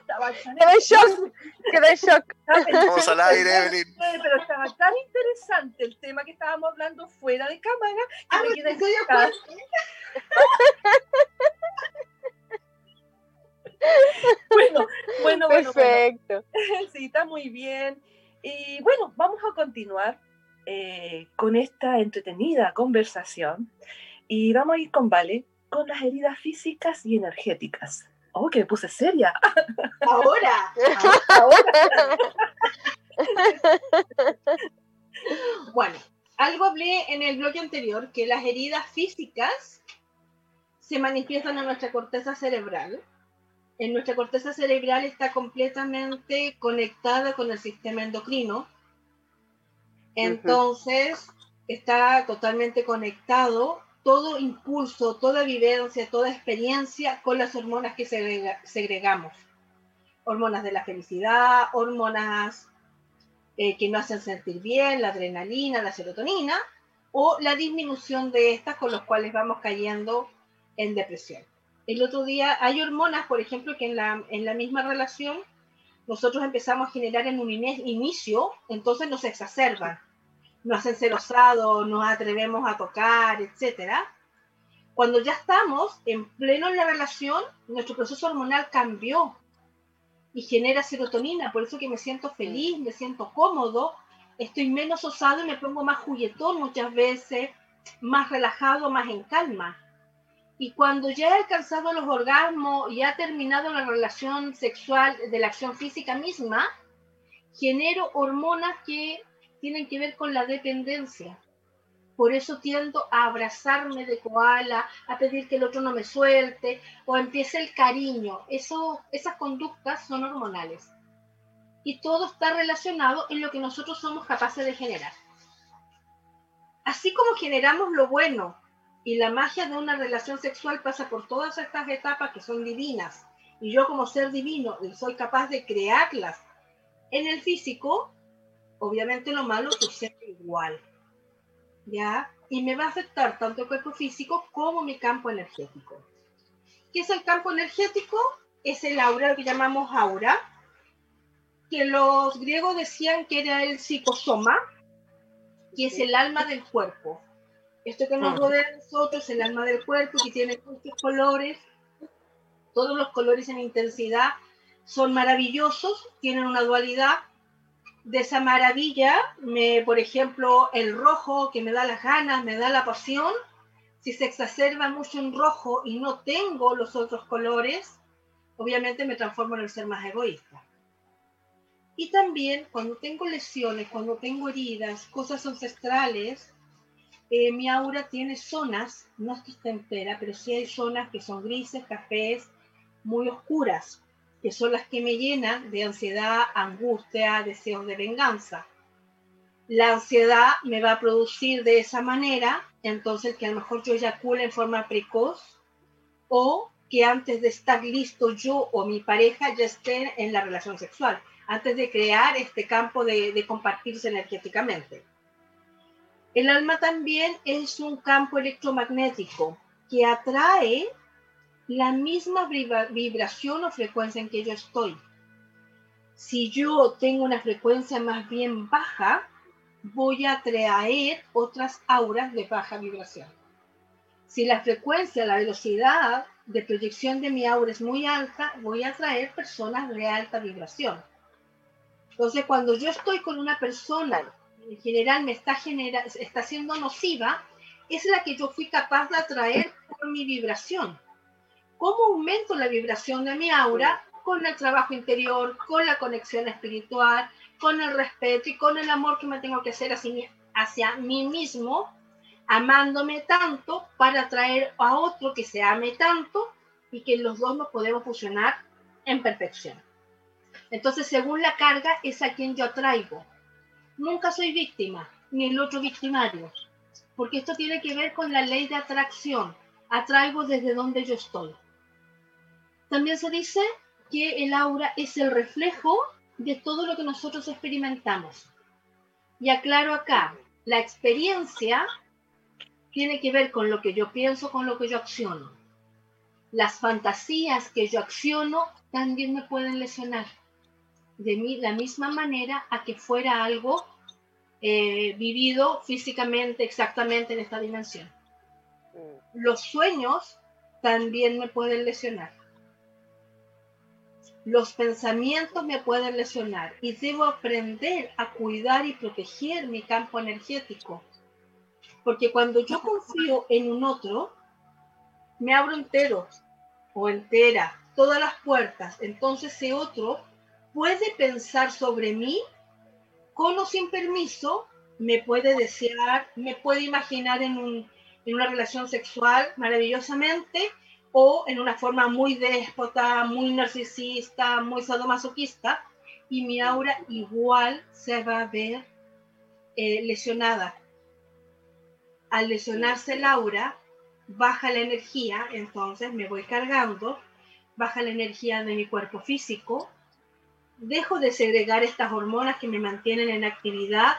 Estaba
Quedé en shock. Quedé en shock.
Vamos al aire, Evelyn.
Pero estaba tan interesante el tema que estábamos hablando fuera de cámara que
Ah,
me
¿no
quedé Bueno, bueno, bueno, bueno.
Perfecto.
Sí, está muy bien. Y bueno, vamos a continuar eh, con esta entretenida conversación y vamos a ir con Vale con las heridas físicas y energéticas. Oh, que me puse seria.
Ahora, bueno, algo hablé en el bloque anterior que las heridas físicas se manifiestan en nuestra corteza cerebral. En nuestra corteza cerebral está completamente conectada con el sistema endocrino. Entonces, está totalmente conectado todo impulso, toda vivencia, toda experiencia con las hormonas que segrega- segregamos. Hormonas de la felicidad, hormonas eh, que nos hacen sentir bien, la adrenalina, la serotonina, o la disminución de estas con los cuales vamos cayendo en depresión. El otro día hay hormonas, por ejemplo, que en la, en la misma relación nosotros empezamos a generar en un inicio, entonces nos exacerban, nos hacen ser osados, nos atrevemos a tocar, etcétera. Cuando ya estamos en pleno en la relación, nuestro proceso hormonal cambió y genera serotonina, por eso que me siento feliz, me siento cómodo, estoy menos osado y me pongo más juguetón muchas veces, más relajado, más en calma. Y cuando ya he alcanzado los orgasmos y ha terminado la relación sexual de la acción física misma, genero hormonas que tienen que ver con la dependencia. Por eso tiendo a abrazarme de koala, a pedir que el otro no me suelte, o empiece el cariño. Eso, esas conductas son hormonales. y todo está relacionado en lo que nosotros somos capaces de generar. Así como generamos lo bueno y la magia de una relación sexual pasa por todas estas etapas que son divinas, y yo como ser divino soy capaz de crearlas en el físico, obviamente lo malo sucede igual. ¿Ya? Y me va a afectar tanto el cuerpo físico como mi campo energético. ¿Qué es el campo energético? Es el aura, lo que llamamos aura, que los griegos decían que era el psicosoma, que es el alma del cuerpo. Esto que nos ah. rodea a nosotros es el alma del cuerpo, que tiene muchos colores, todos los colores en intensidad son maravillosos, tienen una dualidad. De esa maravilla, me, por ejemplo, el rojo que me da las ganas, me da la pasión, si se exacerba mucho en rojo y no tengo los otros colores, obviamente me transformo en el ser más egoísta. Y también cuando tengo lesiones, cuando tengo heridas, cosas ancestrales, eh, mi aura tiene zonas, no está entera, pero sí hay zonas que son grises, cafés, muy oscuras que son las que me llenan de ansiedad, angustia, deseos de venganza. La ansiedad me va a producir de esa manera, entonces que a lo mejor yo eyacule en forma precoz o que antes de estar listo yo o mi pareja ya estén en la relación sexual, antes de crear este campo de, de compartirse energéticamente. El alma también es un campo electromagnético que atrae la misma vibración o frecuencia en que yo estoy. Si yo tengo una frecuencia más bien baja, voy a atraer otras auras de baja vibración. Si la frecuencia, la velocidad de proyección de mi aura es muy alta, voy a atraer personas de alta vibración. Entonces, cuando yo estoy con una persona en general me está, genera, está siendo nociva, es la que yo fui capaz de atraer por mi vibración cómo aumento la vibración de mi aura con el trabajo interior, con la conexión espiritual, con el respeto y con el amor que me tengo que hacer hacia, mí mismo, amándome tanto para atraer a otro que se ame tanto y que los dos nos podemos fusionar en perfección. Entonces, según la carga, es a quien yo atraigo. Nunca soy víctima, ni el otro victimario, porque esto tiene que ver con la ley de atracción. Atraigo desde donde yo estoy. También se dice que el aura es el reflejo de todo lo que nosotros experimentamos. Y aclaro acá, la experiencia tiene que ver con lo que yo pienso, con lo que yo acciono. Las fantasías que yo acciono también me pueden lesionar. De la misma manera a que fuera algo eh, vivido físicamente exactamente en esta dimensión. Mm. Los sueños también me pueden lesionar los pensamientos me pueden lesionar y debo aprender a cuidar y proteger mi campo energético. Porque cuando yo confío en un otro, me abro entero o entera todas las puertas. Entonces ese otro puede pensar sobre mí con o sin permiso, me puede desear, me puede imaginar en, en una relación sexual maravillosamente o en una forma muy déspota, muy narcisista, muy sadomasoquista, y mi aura igual se va a ver eh, lesionada. Al lesionarse el aura, baja la energía, entonces me voy cargando, baja la energía de mi cuerpo físico, dejo de segregar estas hormonas que me mantienen en actividad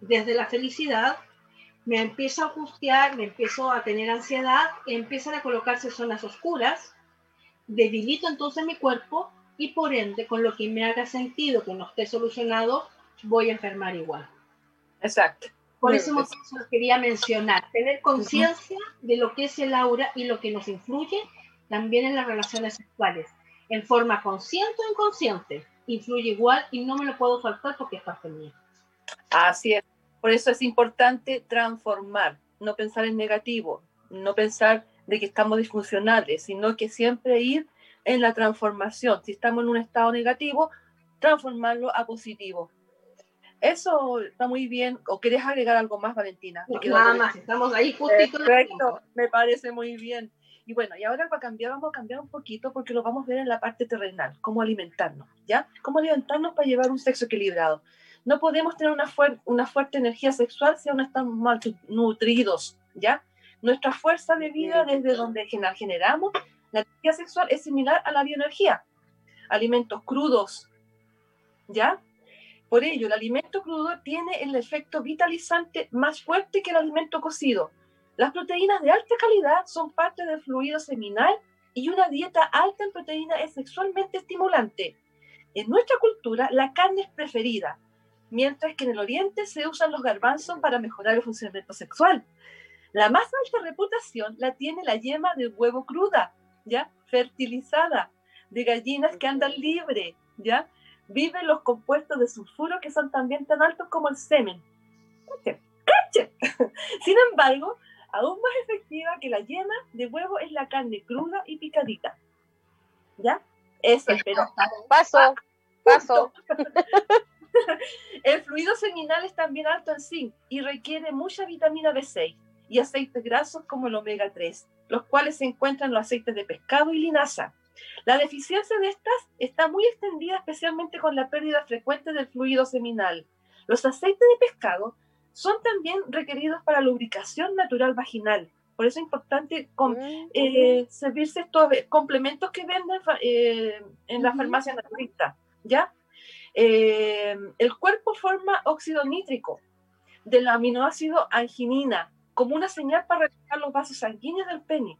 desde la felicidad me empiezo a angustiar, me empiezo a tener ansiedad, empiezan a colocarse zonas oscuras, debilito entonces mi cuerpo y por ende, con lo que me haga sentido que no esté solucionado, voy a enfermar igual.
Exacto.
Por ese motivo lo quería mencionar, tener conciencia de lo que es el aura y lo que nos influye también en las relaciones sexuales, en forma consciente o inconsciente, influye igual y no me lo puedo faltar porque es parte mía.
Así es. Por eso es importante transformar, no pensar en negativo, no pensar de que estamos disfuncionales, sino que siempre ir en la transformación. Si estamos en un estado negativo, transformarlo a positivo. Eso está muy bien. ¿O quieres agregar algo más, Valentina?
nada más, estamos ahí justito.
Perfecto, me parece muy bien. Y bueno, y ahora para cambiar, vamos a cambiar un poquito porque lo vamos a ver en la parte terrenal, cómo alimentarnos, ¿ya? Cómo alimentarnos para llevar un sexo equilibrado. No podemos tener una, una fuerte energía sexual si aún estamos mal nutridos, ¿ya? Nuestra fuerza de vida desde donde generamos la energía sexual es similar a la bioenergía. Alimentos crudos, ¿ya? Por ello, el alimento crudo tiene el efecto vitalizante más fuerte que el alimento cocido. Las proteínas de alta calidad son parte del fluido seminal y una dieta alta en proteína es sexualmente estimulante. En nuestra cultura, la carne es preferida, mientras que en el oriente se usan los garbanzos para mejorar el funcionamiento sexual. La más alta reputación la tiene la yema de huevo cruda, ¿ya? Fertilizada, de gallinas que andan libre, ¿ya? Viven los compuestos de sulfuro que son también tan altos como el semen. Sin embargo, aún más efectiva que la yema de huevo es la carne cruda y picadita. ¿Ya? Eso, pero...
Paso, paso.
El fluido seminal es también alto en zinc y requiere mucha vitamina B6 y aceites grasos como el omega 3, los cuales se encuentran en los aceites de pescado y linaza. La deficiencia de estas está muy extendida especialmente con la pérdida frecuente del fluido seminal. Los aceites de pescado son también requeridos para lubricación natural vaginal. Por eso es importante con, mm, eh, servirse estos complementos que venden eh, en la farmacia naturista. ¿ya? Eh, el cuerpo forma óxido nítrico del aminoácido anginina como una señal para relajar los vasos sanguíneos del pene.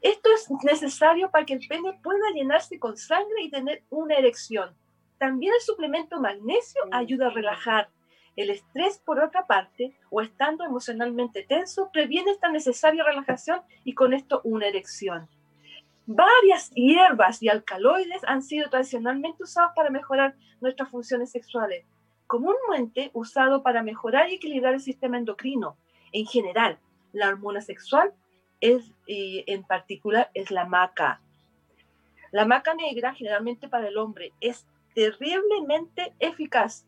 Esto es necesario para que el pene pueda llenarse con sangre y tener una erección. También el suplemento magnesio ayuda a relajar. El estrés, por otra parte, o estando emocionalmente tenso, previene esta necesaria relajación y con esto una erección. Varias hierbas y alcaloides han sido tradicionalmente usados para mejorar nuestras funciones sexuales, comúnmente usado para mejorar y equilibrar el sistema endocrino, en general, la hormona sexual es, en particular es la maca. La maca negra, generalmente para el hombre, es terriblemente eficaz.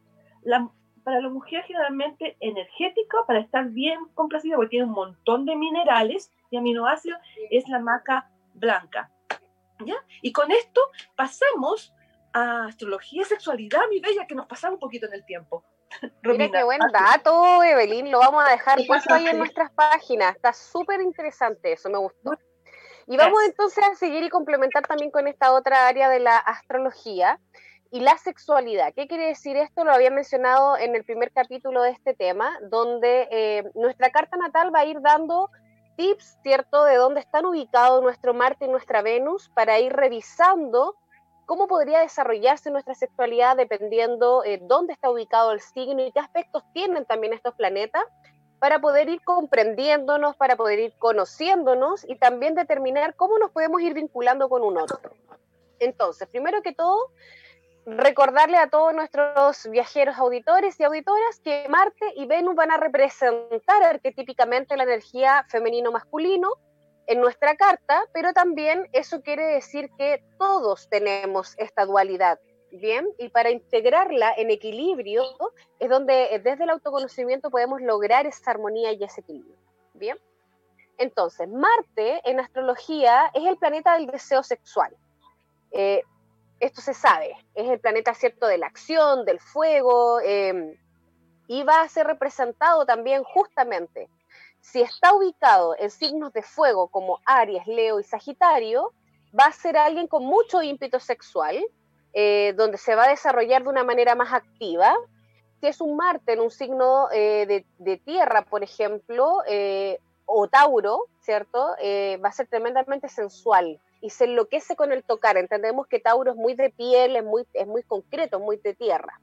para la mujer, generalmente energética, para estar bien complacida, porque tiene un montón de minerales y aminoácidos, es la maca blanca. ¿Ya? Y con esto pasamos a astrología y sexualidad, mi bella, que nos pasamos un poquito en el tiempo.
Mira qué buen dato, Evelyn. Lo vamos a dejar puesto ahí en nuestras páginas. Está súper interesante eso, me gustó. Y vamos entonces a seguir y complementar también con esta otra área de la astrología y la sexualidad. ¿Qué quiere decir esto? Lo había mencionado en el primer capítulo de este tema, donde eh, nuestra carta natal va a ir dando tips, ¿cierto?, de dónde están ubicados nuestro Marte y nuestra Venus para ir revisando cómo podría desarrollarse nuestra sexualidad dependiendo eh, dónde está ubicado el signo y qué aspectos tienen también estos planetas para poder ir comprendiéndonos, para poder ir conociéndonos y también determinar cómo nos podemos ir vinculando con un otro. Entonces, primero que todo, recordarle a todos nuestros viajeros auditores y auditoras que Marte y Venus van a representar arquetípicamente la energía femenino-masculino, en nuestra carta, pero también eso quiere decir que todos tenemos esta dualidad, ¿bien? Y para integrarla en equilibrio es donde desde el autoconocimiento podemos lograr esa armonía y ese equilibrio, ¿bien? Entonces, Marte en astrología es el planeta del deseo sexual. Eh, esto se sabe, es el planeta cierto de la acción, del fuego, eh, y va a ser representado también justamente si está ubicado en signos de fuego como Aries, Leo y Sagitario, va a ser alguien con mucho ímpetu sexual, eh, donde se va a desarrollar de una manera más activa. Si es un Marte en un signo eh, de, tierra, por ejemplo, eh, o Tauro, ¿cierto? va a ser tremendamente sensual y se enloquece con el tocar. Entendemos que Tauro es muy de piel, es muy, es muy concreto, muy de tierra.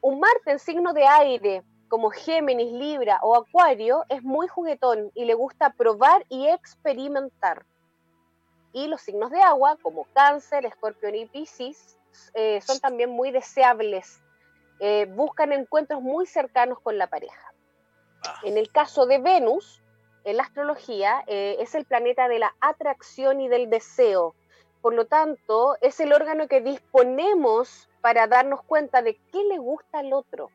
Un Marte en signo de aire, como Géminis, Libra o Acuario, es muy juguetón y le gusta probar y experimentar. Y los signos de agua, como Cáncer, Escorpión y Piscis, eh, son también muy deseables. Eh, buscan encuentros muy cercanos con la pareja. Ah. En el caso de Venus, en la astrología, eh, es el planeta de la atracción y del deseo. Por lo tanto, es el órgano que disponemos para darnos cuenta de qué le gusta al otro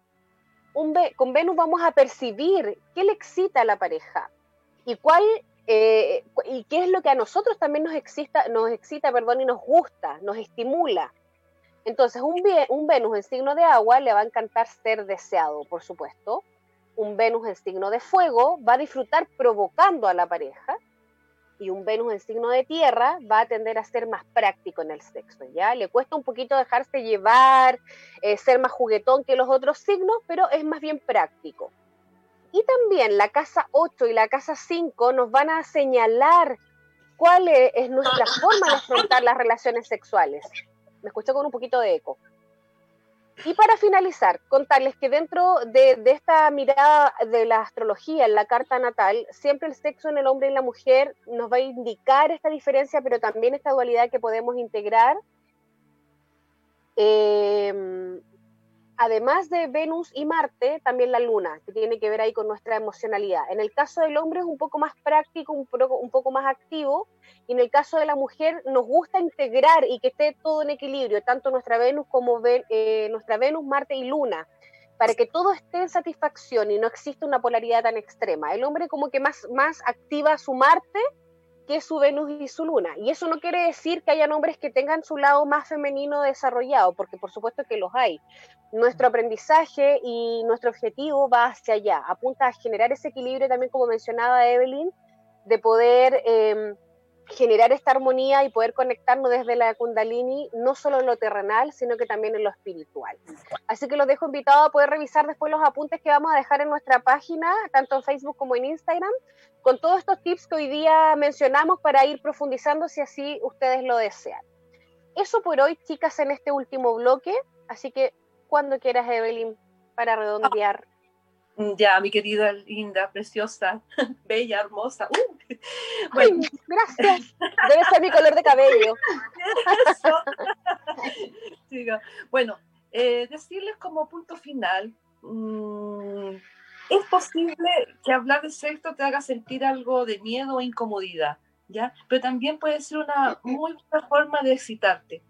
con Venus vamos a percibir qué le excita a la pareja y cuál eh, y qué es lo que a nosotros también nos excita, nos excita perdón, y nos gusta, nos estimula. Entonces, un, un Venus en signo de agua le va a encantar ser deseado, por supuesto. Un Venus en signo de fuego va a disfrutar provocando a la pareja y un Venus en signo de tierra va a tender a ser más práctico en el sexo, ¿ya? Le cuesta un poquito dejarse llevar, eh, ser más juguetón que los otros signos, pero es más bien práctico. Y también la casa 8 y la casa 5 nos van a señalar cuál es nuestra forma de afrontar las relaciones sexuales. Me escucho con un poquito de eco. Y para finalizar, contarles que dentro de, esta mirada de la astrología en la carta natal, siempre el sexo en el hombre y la mujer nos va a indicar esta diferencia, pero también esta dualidad que podemos integrar. Eh, además de Venus y Marte, también la Luna, que tiene que ver ahí con nuestra emocionalidad. En el caso del hombre es un poco más práctico, un poco, más activo, y en el caso de la mujer nos gusta integrar y que esté todo en equilibrio, tanto nuestra Venus como eh, nuestra Venus, Marte y Luna, para que todo esté en satisfacción y no exista una polaridad tan extrema. El hombre como que más activa su Marte que su Venus y su Luna. Y eso no quiere decir que hayan hombres que tengan su lado más femenino desarrollado, porque por supuesto que los hay. Nuestro aprendizaje y nuestro objetivo va hacia allá, apunta a generar ese equilibrio también, como mencionaba Evelyn, de poder em, generar esta armonía y poder conectarnos desde la kundalini, no solo en lo terrenal, sino que también en lo espiritual. Así que los dejo invitados a poder revisar después los apuntes que vamos a dejar en nuestra página, tanto en Facebook como en Instagram, con todos estos tips que hoy día mencionamos para ir profundizando si así ustedes lo desean. Eso por hoy, chicas, en este último bloque. Así que cuando quieras, Evelyn, para redondear.
Ya, mi querida linda, preciosa, bella, hermosa. Uh.
Bueno. gracias. Debe ser mi color de cabello.
bueno, eh, decirles como punto final, mm, es posible que hablar de sexo te haga sentir algo de miedo o incomodidad, ¿ya? Pero también puede ser una muy buena forma de excitarte.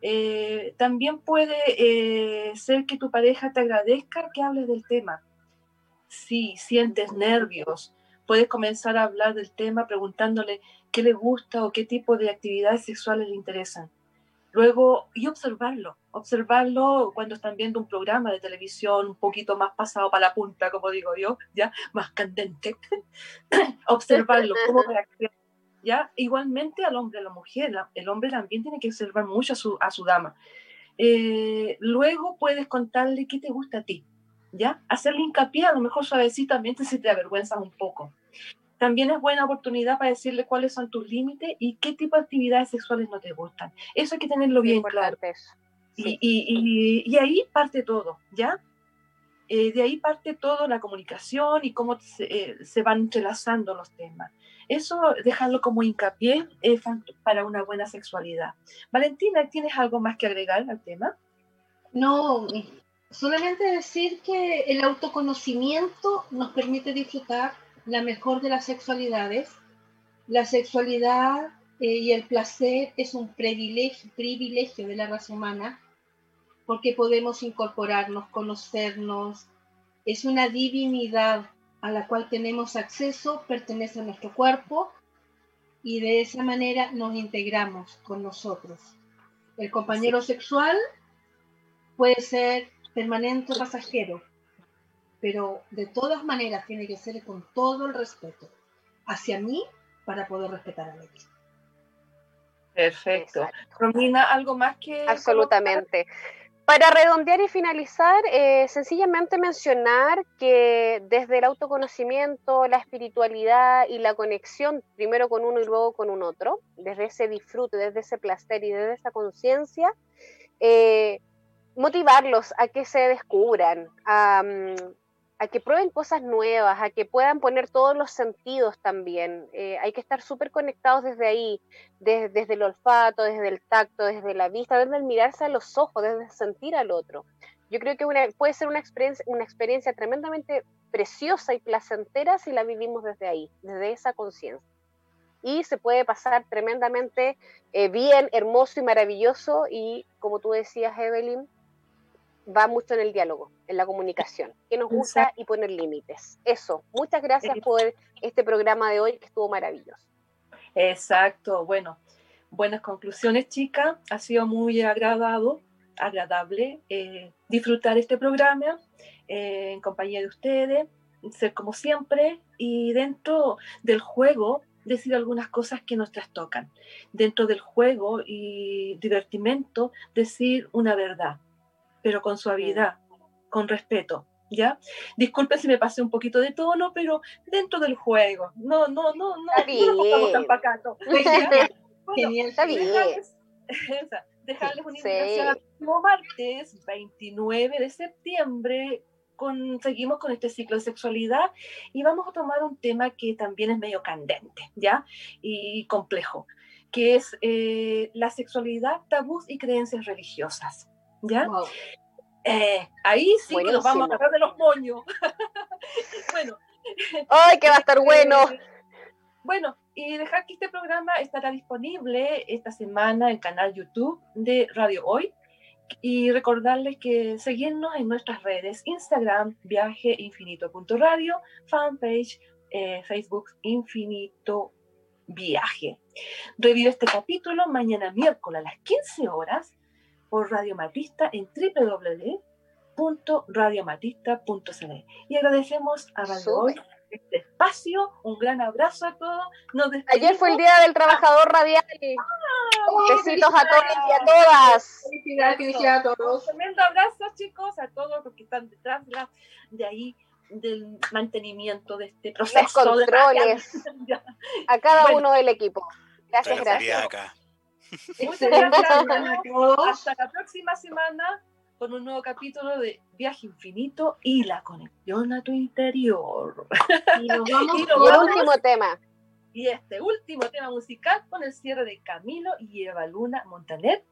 Eh, también puede eh, ser que tu pareja te agradezca que hables del tema si sientes nervios, puedes comenzar a hablar del tema preguntándole qué le gusta o qué tipo de actividades sexuales le interesan. Luego, y observarlo, observarlo cuando están viendo un programa de televisión un poquito más pasado para la punta, como digo yo, ya más candente, observarlo, cómo reacciona. ¿Ya? Igualmente al hombre, a la mujer, el hombre también tiene que observar mucho a su, a su dama. Eh, luego puedes contarle qué te gusta a ti, ¿ya? Hacerle hincapié, a lo mejor suavecitamente si te avergüenzas un poco. También es buena oportunidad para decirle cuáles son tus límites y qué tipo de actividades sexuales no te gustan. Eso hay que tenerlo bien claro. Y, y, y, ahí parte todo, ¿ya? Eh, de ahí parte todo la comunicación y cómo se, eh, se, van entrelazando los temas. Eso, dejarlo como hincapié para una buena sexualidad. Valentina, ¿tienes algo más que agregar al tema?
No, Solamente decir que el autoconocimiento nos permite disfrutar la mejor de las sexualidades. La sexualidad eh, y el placer es un privilegio, privilegio de la raza humana porque podemos incorporarnos, conocernos. Es una divinidad a la cual tenemos acceso, pertenece a nuestro cuerpo y de esa manera nos integramos con nosotros. El compañero sexual puede ser permanente pasajero, pero de todas maneras tiene que ser con todo el respeto hacia mí para poder respetar a otro.
Perfecto. Romina, ¿algo más que...
Absolutamente. Para redondear y finalizar, eh, sencillamente mencionar que desde el autoconocimiento, la espiritualidad y la conexión, primero con uno y luego con un otro, desde ese disfrute, desde ese placer y desde esa conciencia, eh, motivarlos a que se descubran, mm, a, que prueben cosas nuevas, a que puedan poner todos los sentidos también. Eh, hay que estar súper conectados desde ahí, desde el olfato, desde el tacto, desde la vista, desde el mirarse a los ojos, desde sentir al otro. Yo creo que puede ser una experiencia, una experiencia tremendamente preciosa y placentera si la vivimos desde ahí, desde esa conciencia y se puede pasar tremendamente eh, bien, hermoso y maravilloso y como tú decías, Evelyn, va mucho en el diálogo, en la comunicación, que nos gusta y poner límites. Eso, muchas gracias por este programa de hoy que estuvo maravilloso.
Exacto, bueno, buenas conclusiones, chicas. Ha sido muy agradado, agradable eh, disfrutar este programa eh, en compañía de ustedes, ser como siempre y dentro del juego decir algunas cosas que nos trastocan. Dentro del juego y divertimento, decir una verdad, pero con suavidad, con respeto. ¿Ya? Disculpen si me pasé un poquito de tono, pero dentro del juego. No, no, no, no.
Está bien.
No tan pacato.
Genial, está bien.
Dejarles, una invitación al próximo martes, 29 de septiembre, seguimos con este ciclo de sexualidad y vamos a tomar un tema que también es medio candente, ¿ya? Y complejo, que es eh, la sexualidad, tabús y creencias religiosas, ¿ya? Eh, ahí sí que nos vamos a agarrar de los moños. bueno.
¡Ay, que va a estar bueno!
Eh, bueno, y dejar que este programa estará disponible esta semana en el canal YouTube de Radio Hoy y recordarles que seguirnos en nuestras redes, Instagram, viajeinfinito.radio, fanpage, eh, Facebook, Infinito Viaje. Revive este capítulo mañana miércoles a las 15 horas por Radio Matista en www.radiomatista.cl. Y agradecemos a Radio este espacio. Un gran abrazo a todos.
Ayer fue el Día del Trabajador Radial. Ah, Besitos a todos y a todas.
Felicidades, a todos. Un tremendo abrazo, chicos, a todos los que están detrás de, ahí del mantenimiento de este proceso.
Los controles. a cada uno del equipo. Gracias, gracias.
Muchas gracias a todos. Hasta la próxima semana con un nuevo capítulo de Viaje Infinito y la conexión a tu interior.
Y nos vamos y el último tema.
Y este último tema musical con el cierre de Camilo y Eva Luna Montaner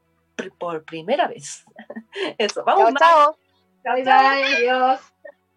por primera vez. Eso, vamos.
Chao, chao.
Chao, chao. Adiós.